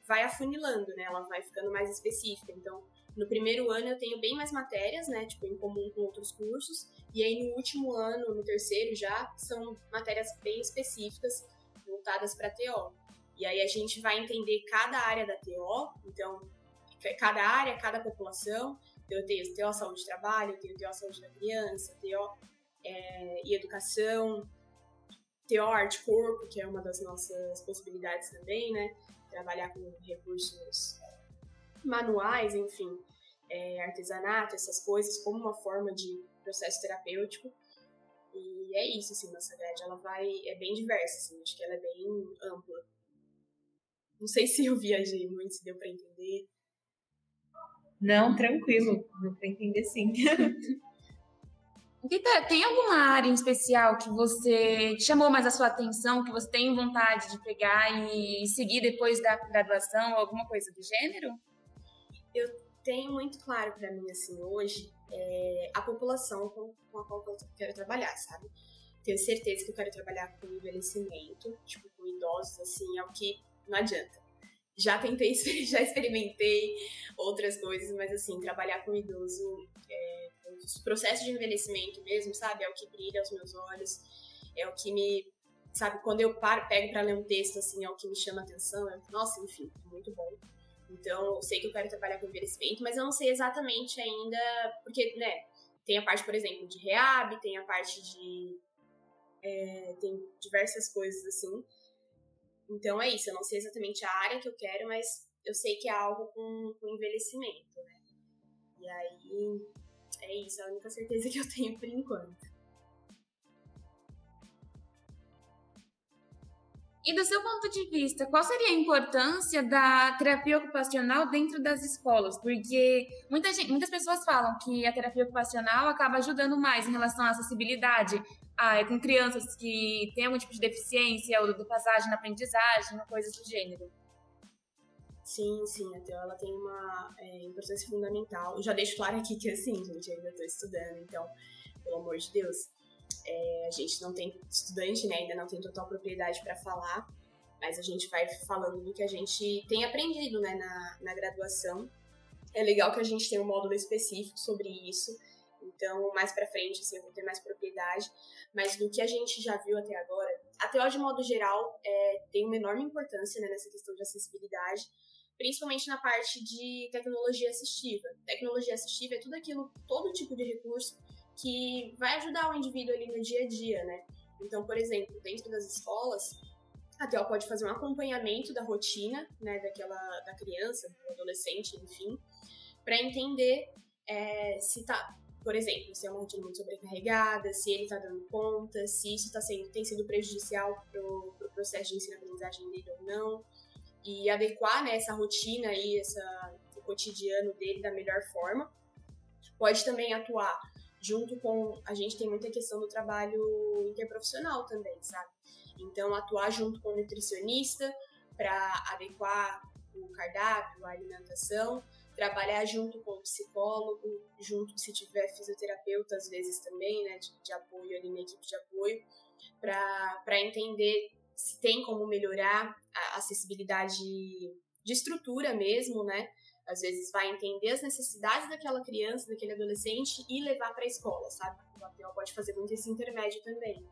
vai afunilando, né? Ela vai ficando mais específica. Então, no primeiro ano eu tenho bem mais matérias, né? Tipo, em comum com outros cursos. E aí no último ano, no terceiro já, são matérias bem específicas voltadas para TO. E aí a gente vai entender cada área da TO, então, cada área, cada população. Então, eu tenho TO Saúde de Trabalho, eu tenho TO Saúde da Criança, TO é, e Educação, TO Arte Corpo, que é uma das nossas possibilidades também, né? Trabalhar com recursos manuais, enfim, é, artesanato, essas coisas, como uma forma de processo terapêutico. E é isso, assim, nossa grade, ela vai, é bem diversa, assim, acho que ela é bem ampla. Não sei se eu viajei muito, se deu para entender. Não, tranquilo, deu para entender sim. Rita, tem alguma área em especial que você chamou mais a sua atenção, que você tem vontade de pegar e seguir depois da graduação, alguma coisa do gênero? Eu tenho muito claro para mim, assim, hoje, é a população com, com a qual eu quero trabalhar, sabe? Tenho certeza que eu quero trabalhar com envelhecimento, tipo, com idosos, assim, é o que não adianta. Já tentei, já experimentei outras coisas, mas assim, trabalhar com idoso, é, os processos de envelhecimento mesmo, sabe? É o que brilha aos meus olhos, é o que me. Sabe, quando eu paro, pego para ler um texto, assim, é o que me chama atenção. É, nossa, enfim, muito bom. Então, eu sei que eu quero trabalhar com envelhecimento, mas eu não sei exatamente ainda, porque, né, tem a parte, por exemplo, de reab, tem a parte de. É, tem diversas coisas assim. Então é isso, eu não sei exatamente a área que eu quero, mas eu sei que é algo com, com envelhecimento, né? E aí é isso, é a única certeza que eu tenho por enquanto. E do seu ponto de vista, qual seria a importância da terapia ocupacional dentro das escolas? Porque muita gente, muitas pessoas falam que a terapia ocupacional acaba ajudando mais em relação à acessibilidade é com crianças que têm algum tipo de deficiência ou de passagem na aprendizagem, coisas do gênero. Sim, sim, a ela tem uma é, importância fundamental. Eu já deixo claro aqui que assim, gente, ainda estou estudando, então, pelo amor de Deus, é, a gente não tem estudante, né? Ainda não tem total propriedade para falar, mas a gente vai falando do que a gente tem aprendido, né, na, na graduação. É legal que a gente tem um módulo específico sobre isso. Então, mais para frente, assim, eu vou ter mais propriedade. Mas do que a gente já viu até agora, a TO, de modo geral, é, tem uma enorme importância né, nessa questão de acessibilidade, principalmente na parte de tecnologia assistiva. Tecnologia assistiva é tudo aquilo, todo tipo de recurso que vai ajudar o indivíduo ali no dia a dia, né? Então, por exemplo, dentro das escolas, a TO pode fazer um acompanhamento da rotina, né, daquela da criança, do adolescente, enfim, para entender é, se tá, por exemplo, se é uma rotina muito sobrecarregada, se ele está dando conta, se isso tá sendo, tem sido prejudicial para o pro processo de ensino-aprendizagem dele ou não, e adequar né, essa rotina aí, essa, o cotidiano dele da melhor forma. Pode também atuar junto com. A gente tem muita questão do trabalho interprofissional também, sabe? Então, atuar junto com o nutricionista para adequar o cardápio, a alimentação, trabalhar junto com o psicólogo, junto se tiver fisioterapeuta às vezes também, né, de, de apoio ali na equipe de apoio, para entender se tem como melhorar a acessibilidade de estrutura mesmo, né? Às vezes vai entender as necessidades daquela criança, daquele adolescente e levar para a escola, sabe? O APO pode fazer muito esse intermédio também.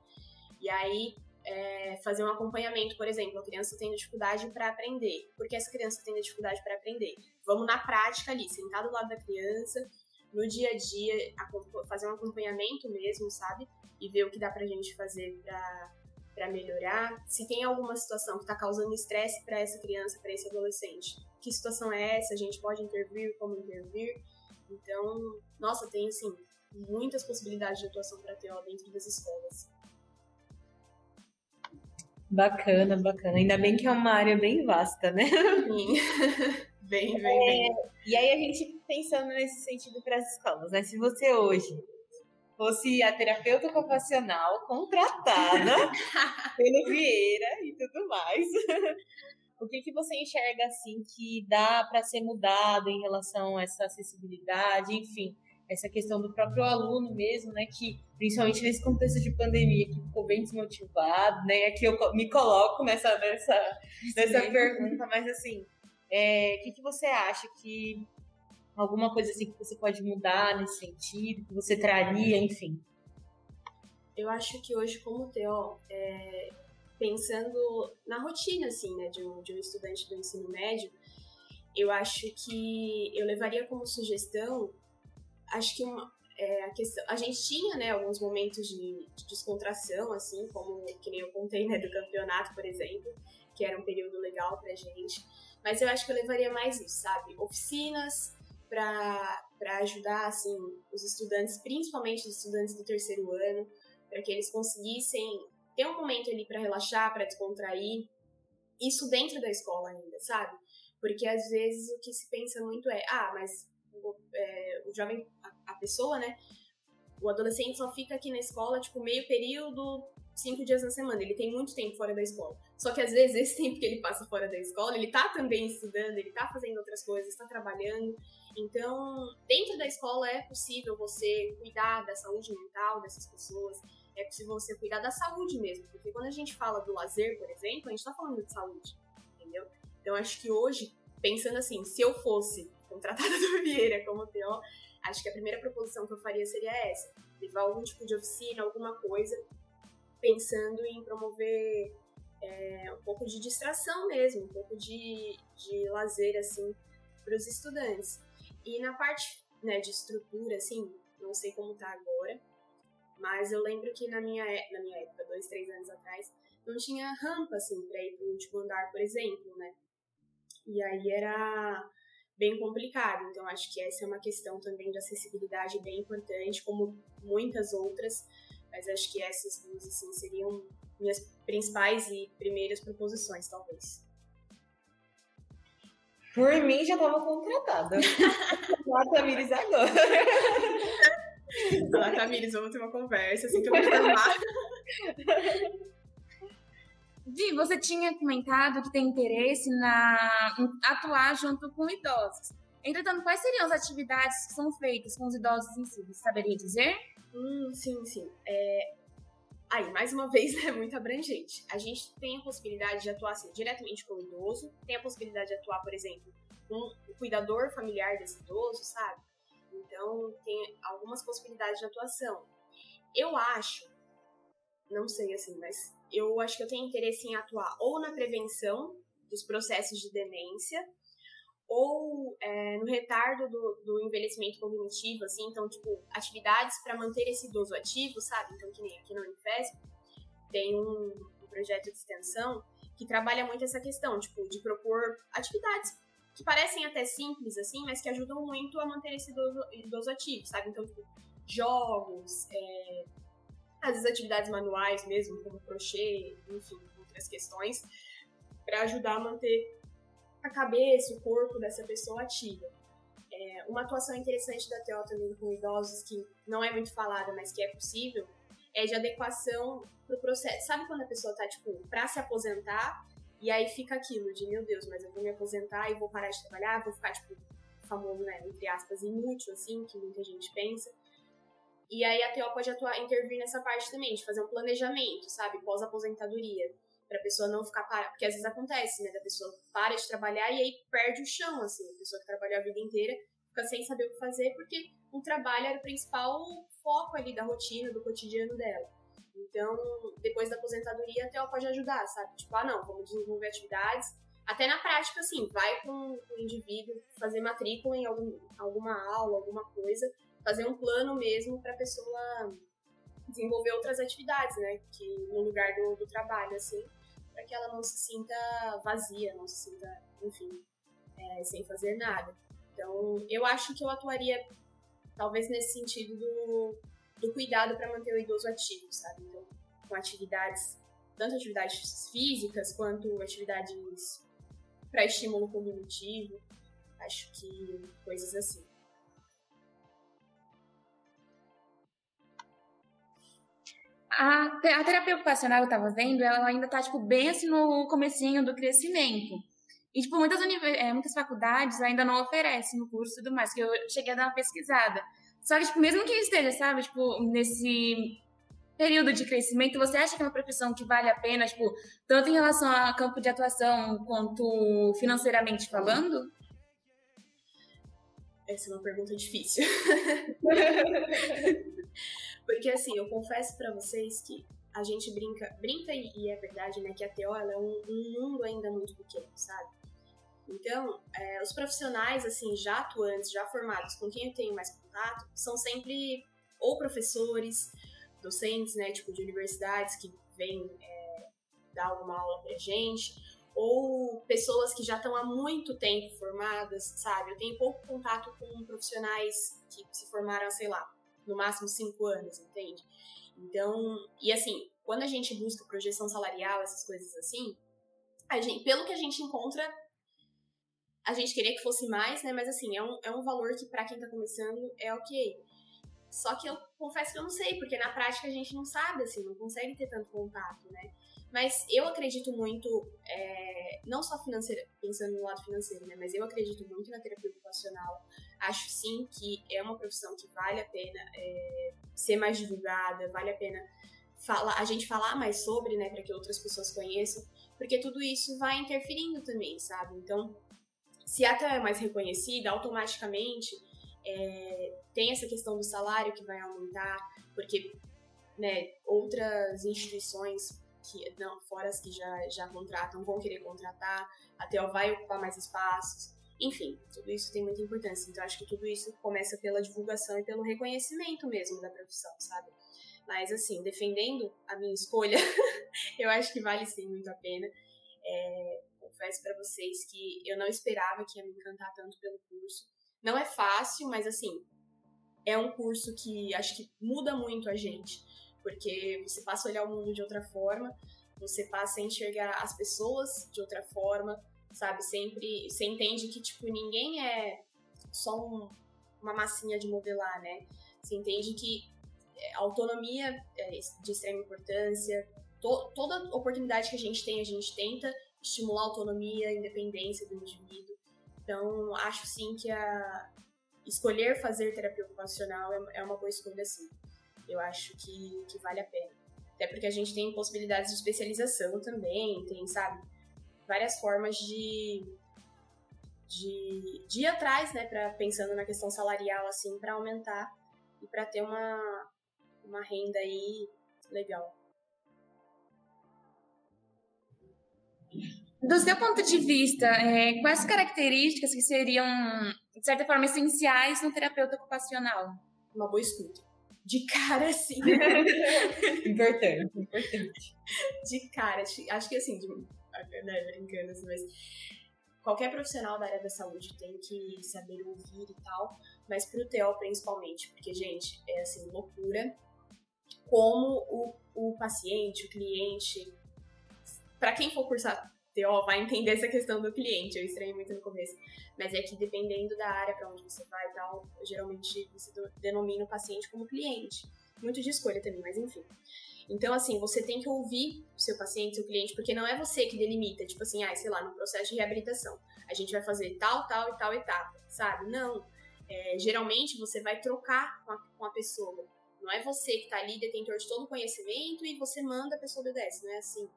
E aí é, fazer um acompanhamento, por exemplo, a criança tem dificuldade para aprender. Por que essa criança tem dificuldade para aprender? Vamos na prática ali, sentar do lado da criança, no dia a dia, fazer um acompanhamento mesmo, sabe? E ver o que dá pra gente fazer para para melhorar, se tem alguma situação que está causando estresse para essa criança, para esse adolescente. Que situação é essa? A gente pode intervir, como intervir? Então, nossa, tem assim muitas possibilidades de atuação para TO dentro das escolas. Bacana, bacana. Ainda bem que é uma área bem vasta, né? Sim. bem, bem, é, bem. E aí a gente pensando nesse sentido para as escolas, né? Se você hoje fosse a terapeuta ocupacional contratada pelo Vieira e tudo mais, o que, que você enxerga assim que dá para ser mudado em relação a essa acessibilidade, enfim, essa questão do próprio aluno mesmo, né, que principalmente nesse contexto de pandemia que ficou bem desmotivado, né, aqui eu me coloco nessa nessa, nessa pergunta, mas assim, é, o que, que você acha que alguma coisa assim que você pode mudar nesse sentido, que você traria, enfim? Eu acho que hoje, como TO, é, pensando na rotina, assim, né, de um, de um estudante do ensino médio, eu acho que eu levaria como sugestão, acho que uma, é, a questão, a gente tinha, né, alguns momentos de, de, descontração, assim, como que nem eu contei, né, do campeonato, por exemplo, que era um período legal pra gente, mas eu acho que eu levaria mais isso, sabe? Oficinas, para ajudar assim os estudantes, principalmente os estudantes do terceiro ano, para que eles conseguissem ter um momento ali para relaxar, para descontrair. Isso dentro da escola ainda, sabe? Porque às vezes o que se pensa muito é, ah, mas o, é, o jovem, a, a pessoa, né? O adolescente só fica aqui na escola, tipo, meio período, cinco dias na semana. Ele tem muito tempo fora da escola. Só que às vezes esse tempo que ele passa fora da escola, ele tá também estudando, ele tá fazendo outras coisas, está trabalhando. Então, dentro da escola é possível você cuidar da saúde mental dessas pessoas, é possível você cuidar da saúde mesmo, porque quando a gente fala do lazer, por exemplo, a gente tá falando de saúde, entendeu? Então, acho que hoje, pensando assim, se eu fosse contratada do Vieira como TO, acho que a primeira proposição que eu faria seria essa: levar algum tipo de oficina, alguma coisa, pensando em promover é, um pouco de distração mesmo, um pouco de, de lazer, assim, para os estudantes. E na parte né, de estrutura, assim, não sei como tá agora, mas eu lembro que na minha, na minha época, dois, três anos atrás, não tinha rampa, assim, para ir pro último andar, por exemplo, né? E aí era bem complicado. Então, acho que essa é uma questão também de acessibilidade bem importante, como muitas outras, mas acho que essas duas, assim, seriam minhas principais e primeiras proposições, talvez. Por mim, já estava contratada. a Tamires agora. Olá, Tamires, vamos ter uma conversa assim que eu me formar. Vi, você tinha comentado que tem interesse na, em atuar junto com idosos. Entretanto, quais seriam as atividades que são feitas com os idosos em si? Você saberia dizer? Hum, sim, sim. É... Aí, mais uma vez, é muito abrangente. A gente tem a possibilidade de atuar assim, diretamente com o idoso, tem a possibilidade de atuar, por exemplo, com o cuidador familiar desse idoso, sabe? Então, tem algumas possibilidades de atuação. Eu acho, não sei assim, mas eu acho que eu tenho interesse em atuar ou na prevenção dos processos de demência, ou é, no retardo do, do, envelhecimento cognitivo, assim, então, tipo, atividades para manter esse idoso ativo, sabe? Então, que nem aqui no Unifesp, tem um, projeto de extensão que trabalha muito essa questão, tipo, de propor atividades que parecem até simples, assim, mas que ajudam muito a manter esse idoso, idoso ativo, sabe? Então, tipo, jogos, é, às vezes atividades manuais mesmo, como crochê, enfim, outras questões, para ajudar a manter a cabeça, o corpo dessa pessoa ativa. É, uma atuação interessante da TO também com idosos, que não é muito falada, mas que é possível, é de adequação pro processo. Sabe quando a pessoa tá, tipo, pra se aposentar, e aí fica aquilo de, meu Deus, mas eu vou me aposentar e vou parar de trabalhar, vou ficar, tipo, famoso, né, entre aspas, inútil, assim, que muita gente pensa. E aí a TO pode atuar, intervir nessa parte também, de fazer um planejamento, sabe, pós-aposentadoria para a pessoa não ficar parada, porque às vezes acontece, né, da pessoa para de trabalhar e aí perde o chão, assim, a pessoa que trabalhou a vida inteira fica sem saber o que fazer porque o trabalho era o principal foco ali da rotina, do cotidiano dela. Então, depois da aposentadoria, até ela pode ajudar, sabe? Tipo, ah, não, vamos desenvolver atividades. Até na prática, assim, vai com o indivíduo fazer matrícula em algum, alguma aula, alguma coisa, fazer um plano mesmo para a pessoa desenvolver outras atividades, né? Que no lugar do, do trabalho, assim para que ela não se sinta vazia, não se sinta, enfim, é, sem fazer nada. Então, eu acho que eu atuaria talvez nesse sentido do, do cuidado para manter o idoso ativo, sabe? Então, com atividades, tanto atividades físicas quanto atividades para estímulo cognitivo, acho que coisas assim. A, a terapia ocupacional eu tava vendo, ela ainda tá, tipo, bem assim no comecinho do crescimento. E, tipo, muitas, é, muitas faculdades ainda não oferecem no curso e tudo mais, que eu cheguei a dar uma pesquisada. Só que, tipo, mesmo que esteja, sabe, tipo, nesse período de crescimento, você acha que é uma profissão que vale a pena, tipo, tanto em relação a campo de atuação quanto financeiramente falando? Essa é uma pergunta difícil. Porque assim, eu confesso para vocês que a gente brinca, brinca e é verdade, né, que a TO é um, um mundo ainda muito pequeno, sabe? Então, é, os profissionais, assim, já atuantes, já formados, com quem eu tenho mais contato, são sempre ou professores, docentes, né, tipo, de universidades que vêm é, dar alguma aula pra gente, ou pessoas que já estão há muito tempo formadas, sabe? Eu tenho pouco contato com profissionais que se formaram, sei lá, no máximo cinco anos, entende? Então, e assim, quando a gente busca projeção salarial, essas coisas assim, gente, pelo que a gente encontra, a gente queria que fosse mais, né? Mas assim, é um, é um valor que para quem tá começando é ok. Só que eu confesso que eu não sei, porque na prática a gente não sabe, assim, não consegue ter tanto contato, né? Mas eu acredito muito, é, não só financeira, pensando no lado financeiro, né? Mas eu acredito muito na terapia ocupacional. Acho sim que é uma profissão que vale a pena é, ser mais divulgada, vale a pena a gente falar mais sobre, né? Para que outras pessoas conheçam, porque tudo isso vai interferindo também, sabe? Então, se a é mais reconhecida, automaticamente é, tem essa questão do salário que vai aumentar, porque né, outras instituições que não, fora as que já, já contratam, vão querer contratar, a TEL vai ocupar mais espaços. Enfim, tudo isso tem muita importância. Então, acho que tudo isso começa pela divulgação e pelo reconhecimento mesmo da profissão, sabe? Mas, assim, defendendo a minha escolha, eu acho que vale sim muito a pena. É, confesso para vocês que eu não esperava que ia me encantar tanto pelo curso. Não é fácil, mas, assim, é um curso que acho que muda muito a gente porque você passa a olhar o mundo de outra forma, você passa a enxergar as pessoas de outra forma, sabe? Sempre você entende que tipo ninguém é só um, uma massinha de modelar, né? Você entende que a autonomia é de extrema importância, to, toda oportunidade que a gente tem, a gente tenta estimular a autonomia, a independência do indivíduo. Então, acho sim que a escolher fazer terapia ocupacional é, é uma boa escolha, sim. Eu acho que, que vale a pena. Até porque a gente tem possibilidades de especialização também, tem, sabe, várias formas de, de, de ir atrás, né, pra, pensando na questão salarial, assim, para aumentar e para ter uma, uma renda aí legal. Do seu ponto de vista, é, quais características que seriam, de certa forma, essenciais no terapeuta ocupacional? Uma boa escuta. De cara, sim. importante, importante. De cara, acho que assim, de, né, brincando assim, mas qualquer profissional da área da saúde tem que saber ouvir e tal, mas pro TO principalmente, porque, gente, é assim, loucura como o, o paciente, o cliente, para quem for cursar Vai entender essa questão do cliente, eu estranhei muito no começo, mas é que dependendo da área para onde você vai e tal, geralmente você denomina o paciente como cliente. Muito de escolha também, mas enfim. Então, assim, você tem que ouvir o seu paciente, seu cliente, porque não é você que delimita, tipo assim, ah, sei lá, no processo de reabilitação, a gente vai fazer tal, tal e tal etapa, sabe? Não. É, geralmente você vai trocar com a, com a pessoa. Não é você que está ali, detentor de todo o conhecimento, e você manda a pessoa obedece, não é assim.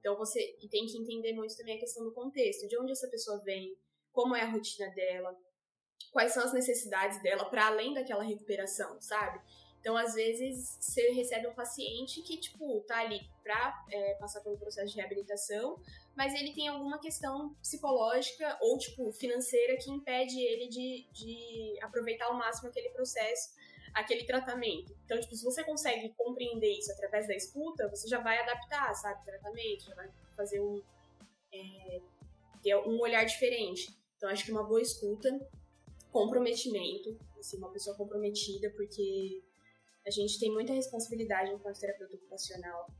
Então você tem que entender muito também a questão do contexto, de onde essa pessoa vem, como é a rotina dela, quais são as necessidades dela para além daquela recuperação, sabe? Então, às vezes, você recebe um paciente que, tipo, tá ali pra é, passar pelo processo de reabilitação, mas ele tem alguma questão psicológica ou, tipo, financeira que impede ele de, de aproveitar ao máximo aquele processo aquele tratamento. Então, tipo, se você consegue compreender isso através da escuta, você já vai adaptar, sabe, o tratamento, já vai fazer um, é, ter um olhar diferente. Então, acho que uma boa escuta, comprometimento, assim, uma pessoa comprometida, porque a gente tem muita responsabilidade enquanto terapeuta ocupacional,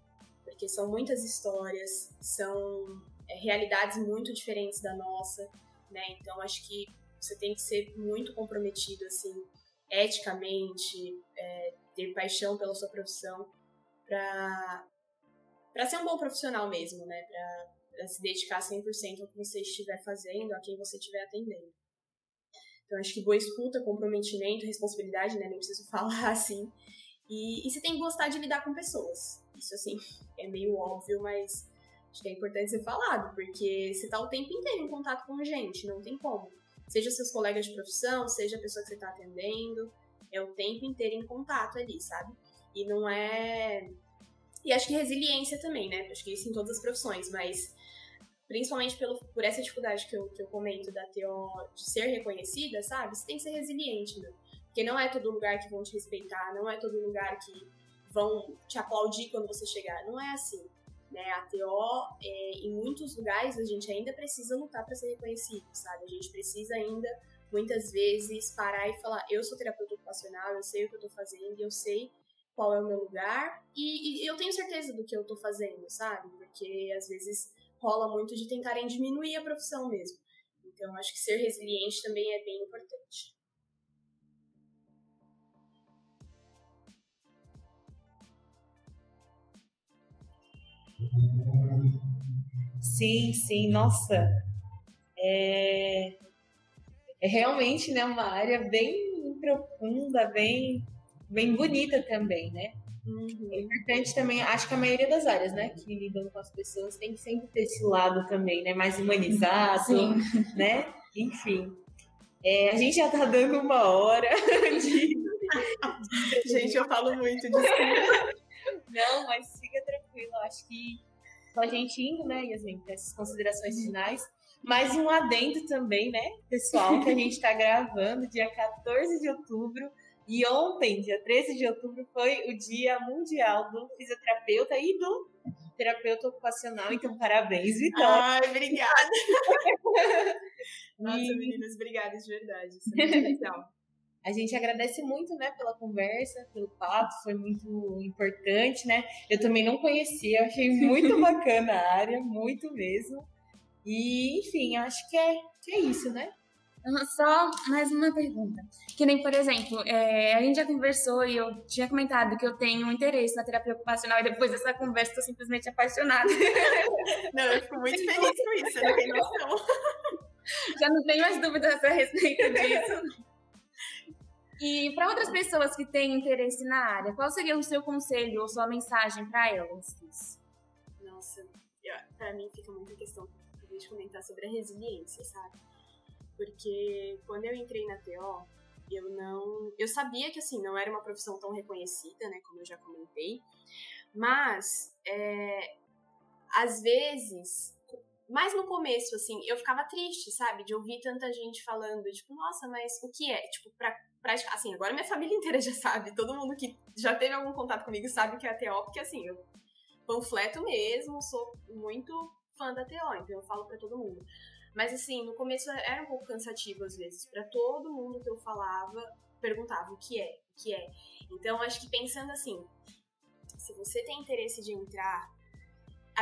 porque são muitas histórias, são é, realidades muito diferentes da nossa, né? Então, acho que você tem que ser muito comprometido, assim, eticamente, é, ter paixão pela sua profissão, para para ser um bom profissional mesmo, né? Para se dedicar 100% ao que você estiver fazendo, a quem você estiver atendendo. Então, acho que boa escuta, comprometimento, responsabilidade, né? Nem preciso falar assim. E, e você tem que gostar de lidar com pessoas. Isso, assim, é meio óbvio, mas acho que é importante ser falado, porque você tá o tempo inteiro em contato com gente, não tem como seja seus colegas de profissão, seja a pessoa que você está atendendo, é o tempo inteiro em contato ali, sabe? E não é. E acho que resiliência também, né? Acho que isso em todas as profissões, mas principalmente pelo, por essa dificuldade que eu, que eu comento da TO de ser reconhecida, sabe? Você tem que ser resiliente, meu. Porque não é todo lugar que vão te respeitar, não é todo lugar que vão te aplaudir quando você chegar. Não é assim. Né? A TO, é, em muitos lugares, a gente ainda precisa lutar para ser reconhecido, sabe? A gente precisa ainda, muitas vezes, parar e falar: eu sou terapeuta ocupacional, eu sei o que eu estou fazendo, eu sei qual é o meu lugar e, e eu tenho certeza do que eu estou fazendo, sabe? Porque às vezes rola muito de tentarem diminuir a profissão mesmo. Então, acho que ser resiliente também é bem importante. Sim, sim, nossa. É, é realmente né, uma área bem profunda, bem, bem bonita também, né? Uhum. É importante também, acho que a maioria das áreas, né, que lidam com as pessoas tem que sempre ter esse lado também, né, mais humanizado, Sim. né? Enfim. É, a gente já tá dando uma hora de... gente, eu falo muito, desculpa. Não, mas fica tranquilo, acho que com a gente indo, né, Yasmin, para essas considerações finais. Mais um adendo também, né, pessoal, que a gente está gravando dia 14 de outubro. E ontem, dia 13 de outubro, foi o Dia Mundial do Fisioterapeuta e do Terapeuta Ocupacional. Então, parabéns, Vitória. Ai, obrigada. Nossa, meninas, obrigada de verdade. Isso é muito legal. A gente agradece muito, né, pela conversa, pelo papo, foi muito importante, né? Eu também não conhecia, achei muito bacana a área, muito mesmo. E, enfim, acho que é, que é isso, né? Só mais uma pergunta. Que nem, por exemplo, é, a gente já conversou e eu tinha comentado que eu tenho um interesse na terapia ocupacional e depois dessa conversa estou simplesmente apaixonada. Não, eu fico muito feliz com isso, você não tem noção. Já não tenho mais dúvidas a respeito disso. E para outras pessoas que têm interesse na área, qual seria o seu conselho ou sua mensagem para elas? Nossa, para mim fica muita questão de comentar sobre a resiliência, sabe? Porque quando eu entrei na TO, eu não. Eu sabia que assim, não era uma profissão tão reconhecida, né? Como eu já comentei. Mas é, às vezes mais no começo, assim, eu ficava triste, sabe? De ouvir tanta gente falando, tipo, nossa, mas o que é? Tipo, pra, pra assim, agora minha família inteira já sabe, todo mundo que já teve algum contato comigo sabe que é a TO, porque assim, eu panfleto mesmo, sou muito fã da TO, então eu falo para todo mundo. Mas assim, no começo era um pouco cansativo às vezes, para todo mundo que eu falava, perguntava o que é, o que é. Então acho que pensando assim, se você tem interesse de entrar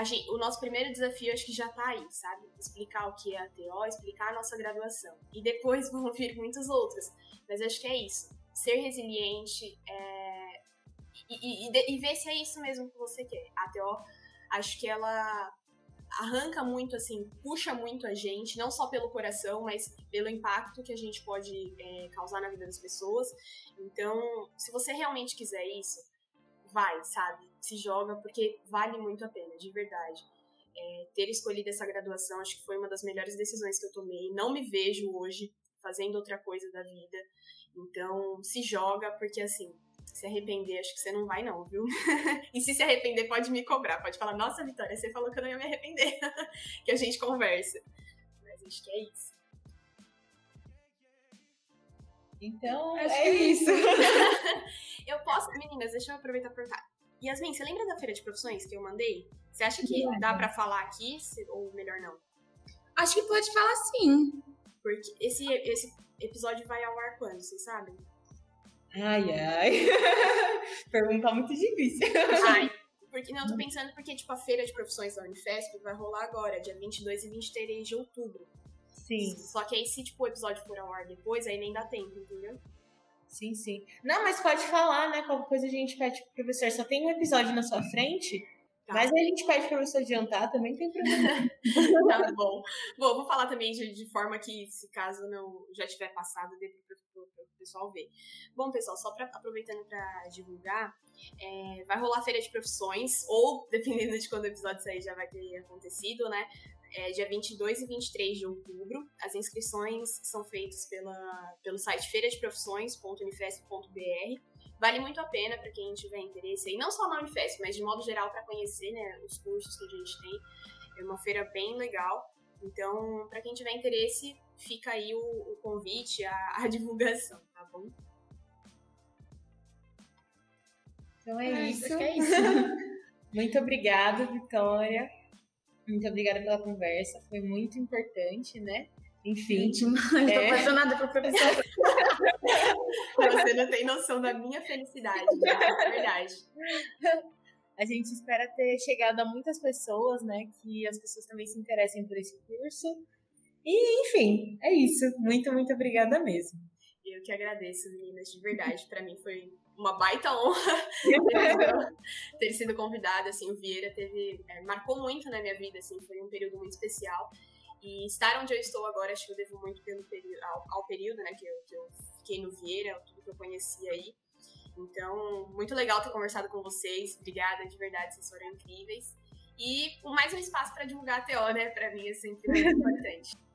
Gente, o nosso primeiro desafio acho que já tá aí, sabe? Explicar o que é a TO, explicar a nossa graduação. E depois vão vir muitos outros. Mas acho que é isso. Ser resiliente é... e, e, e, ver se é isso mesmo que você quer. A TO, acho que ela arranca muito, assim, puxa muito a gente, não só pelo coração, mas pelo impacto que a gente pode é, causar na vida das pessoas. Então, se você realmente quiser isso, vai, sabe? Se joga, porque vale muito a pena, de verdade. É, ter escolhido essa graduação, acho que foi uma das melhores decisões que eu tomei. Não me vejo hoje fazendo outra coisa da vida. Então, se joga, porque assim, se arrepender, acho que você não vai, não, viu? e se se arrepender, pode me cobrar. Pode falar, nossa, Vitória, você falou que eu não ia me arrepender. que a gente conversa. Mas acho que é isso. Então, acho é, é isso. eu posso. Meninas, deixa eu aproveitar para perguntar. Yasmin, você lembra da feira de profissões que eu mandei? Você acha que dá para falar aqui ou melhor não? Acho que pode falar sim. Porque esse, esse episódio vai ao ar quando, vocês sabem? Ai, ai. Pergunta muito difícil. Ai, porque, não, eu tô pensando porque, tipo, a feira de profissões da Unifesp vai rolar agora, dia 22 e 23 de outubro. Sim. Só que aí, se, tipo, o episódio for ao ar depois, aí nem dá tempo, entendeu? Sim, sim. Não, mas pode falar, né? Qualquer coisa a gente pede pro professor. Só tem um episódio na sua frente, tá. mas aí a gente pede pro professor adiantar, também tem problema. tá bom. Bom, vou falar também de, de, forma que, se caso não já tiver passado, dê pro, pro pessoal ver. Bom, pessoal, só pra, aproveitando para divulgar, é, vai rolar a feira de profissões, ou dependendo de quando o episódio sair, já vai ter acontecido, né? É, dia 22 e 23 de outubro. As inscrições são feitas pela, pelo site feiradeprofissões.unifesp.br. Vale muito a pena para quem tiver interesse, e não só na Unifesp, mas de modo geral para conhecer né, os cursos que a gente tem. É uma feira bem legal. Então, para quem tiver interesse, fica aí o, o convite, a, a, divulgação, tá bom? Então é, é isso. É isso. muito obrigada, Vitória. Muito obrigada pela conversa, foi muito importante, né? Enfim. Demais, é... tô apaixonada por professor. Você não tem noção da minha felicidade, né? é verdade. A gente espera ter chegado a muitas pessoas, né? Que as pessoas também se interessem por esse curso. E, enfim, é isso. Muito, muito obrigada mesmo. Eu que agradeço, meninas, de verdade. Para mim foi uma baita honra ter sido convidada, assim, o Vieira teve, é, marcou muito na minha vida, assim, foi um período muito especial, e estar onde eu estou agora, acho que eu devo muito pelo período, ao, ao período, né, que eu, que eu fiquei no Vieira, tudo que eu conheci aí, então, muito legal ter conversado com vocês, obrigada, de verdade, vocês foram incríveis, e mais um espaço para divulgar a TO, né, para mim é sempre muito importante.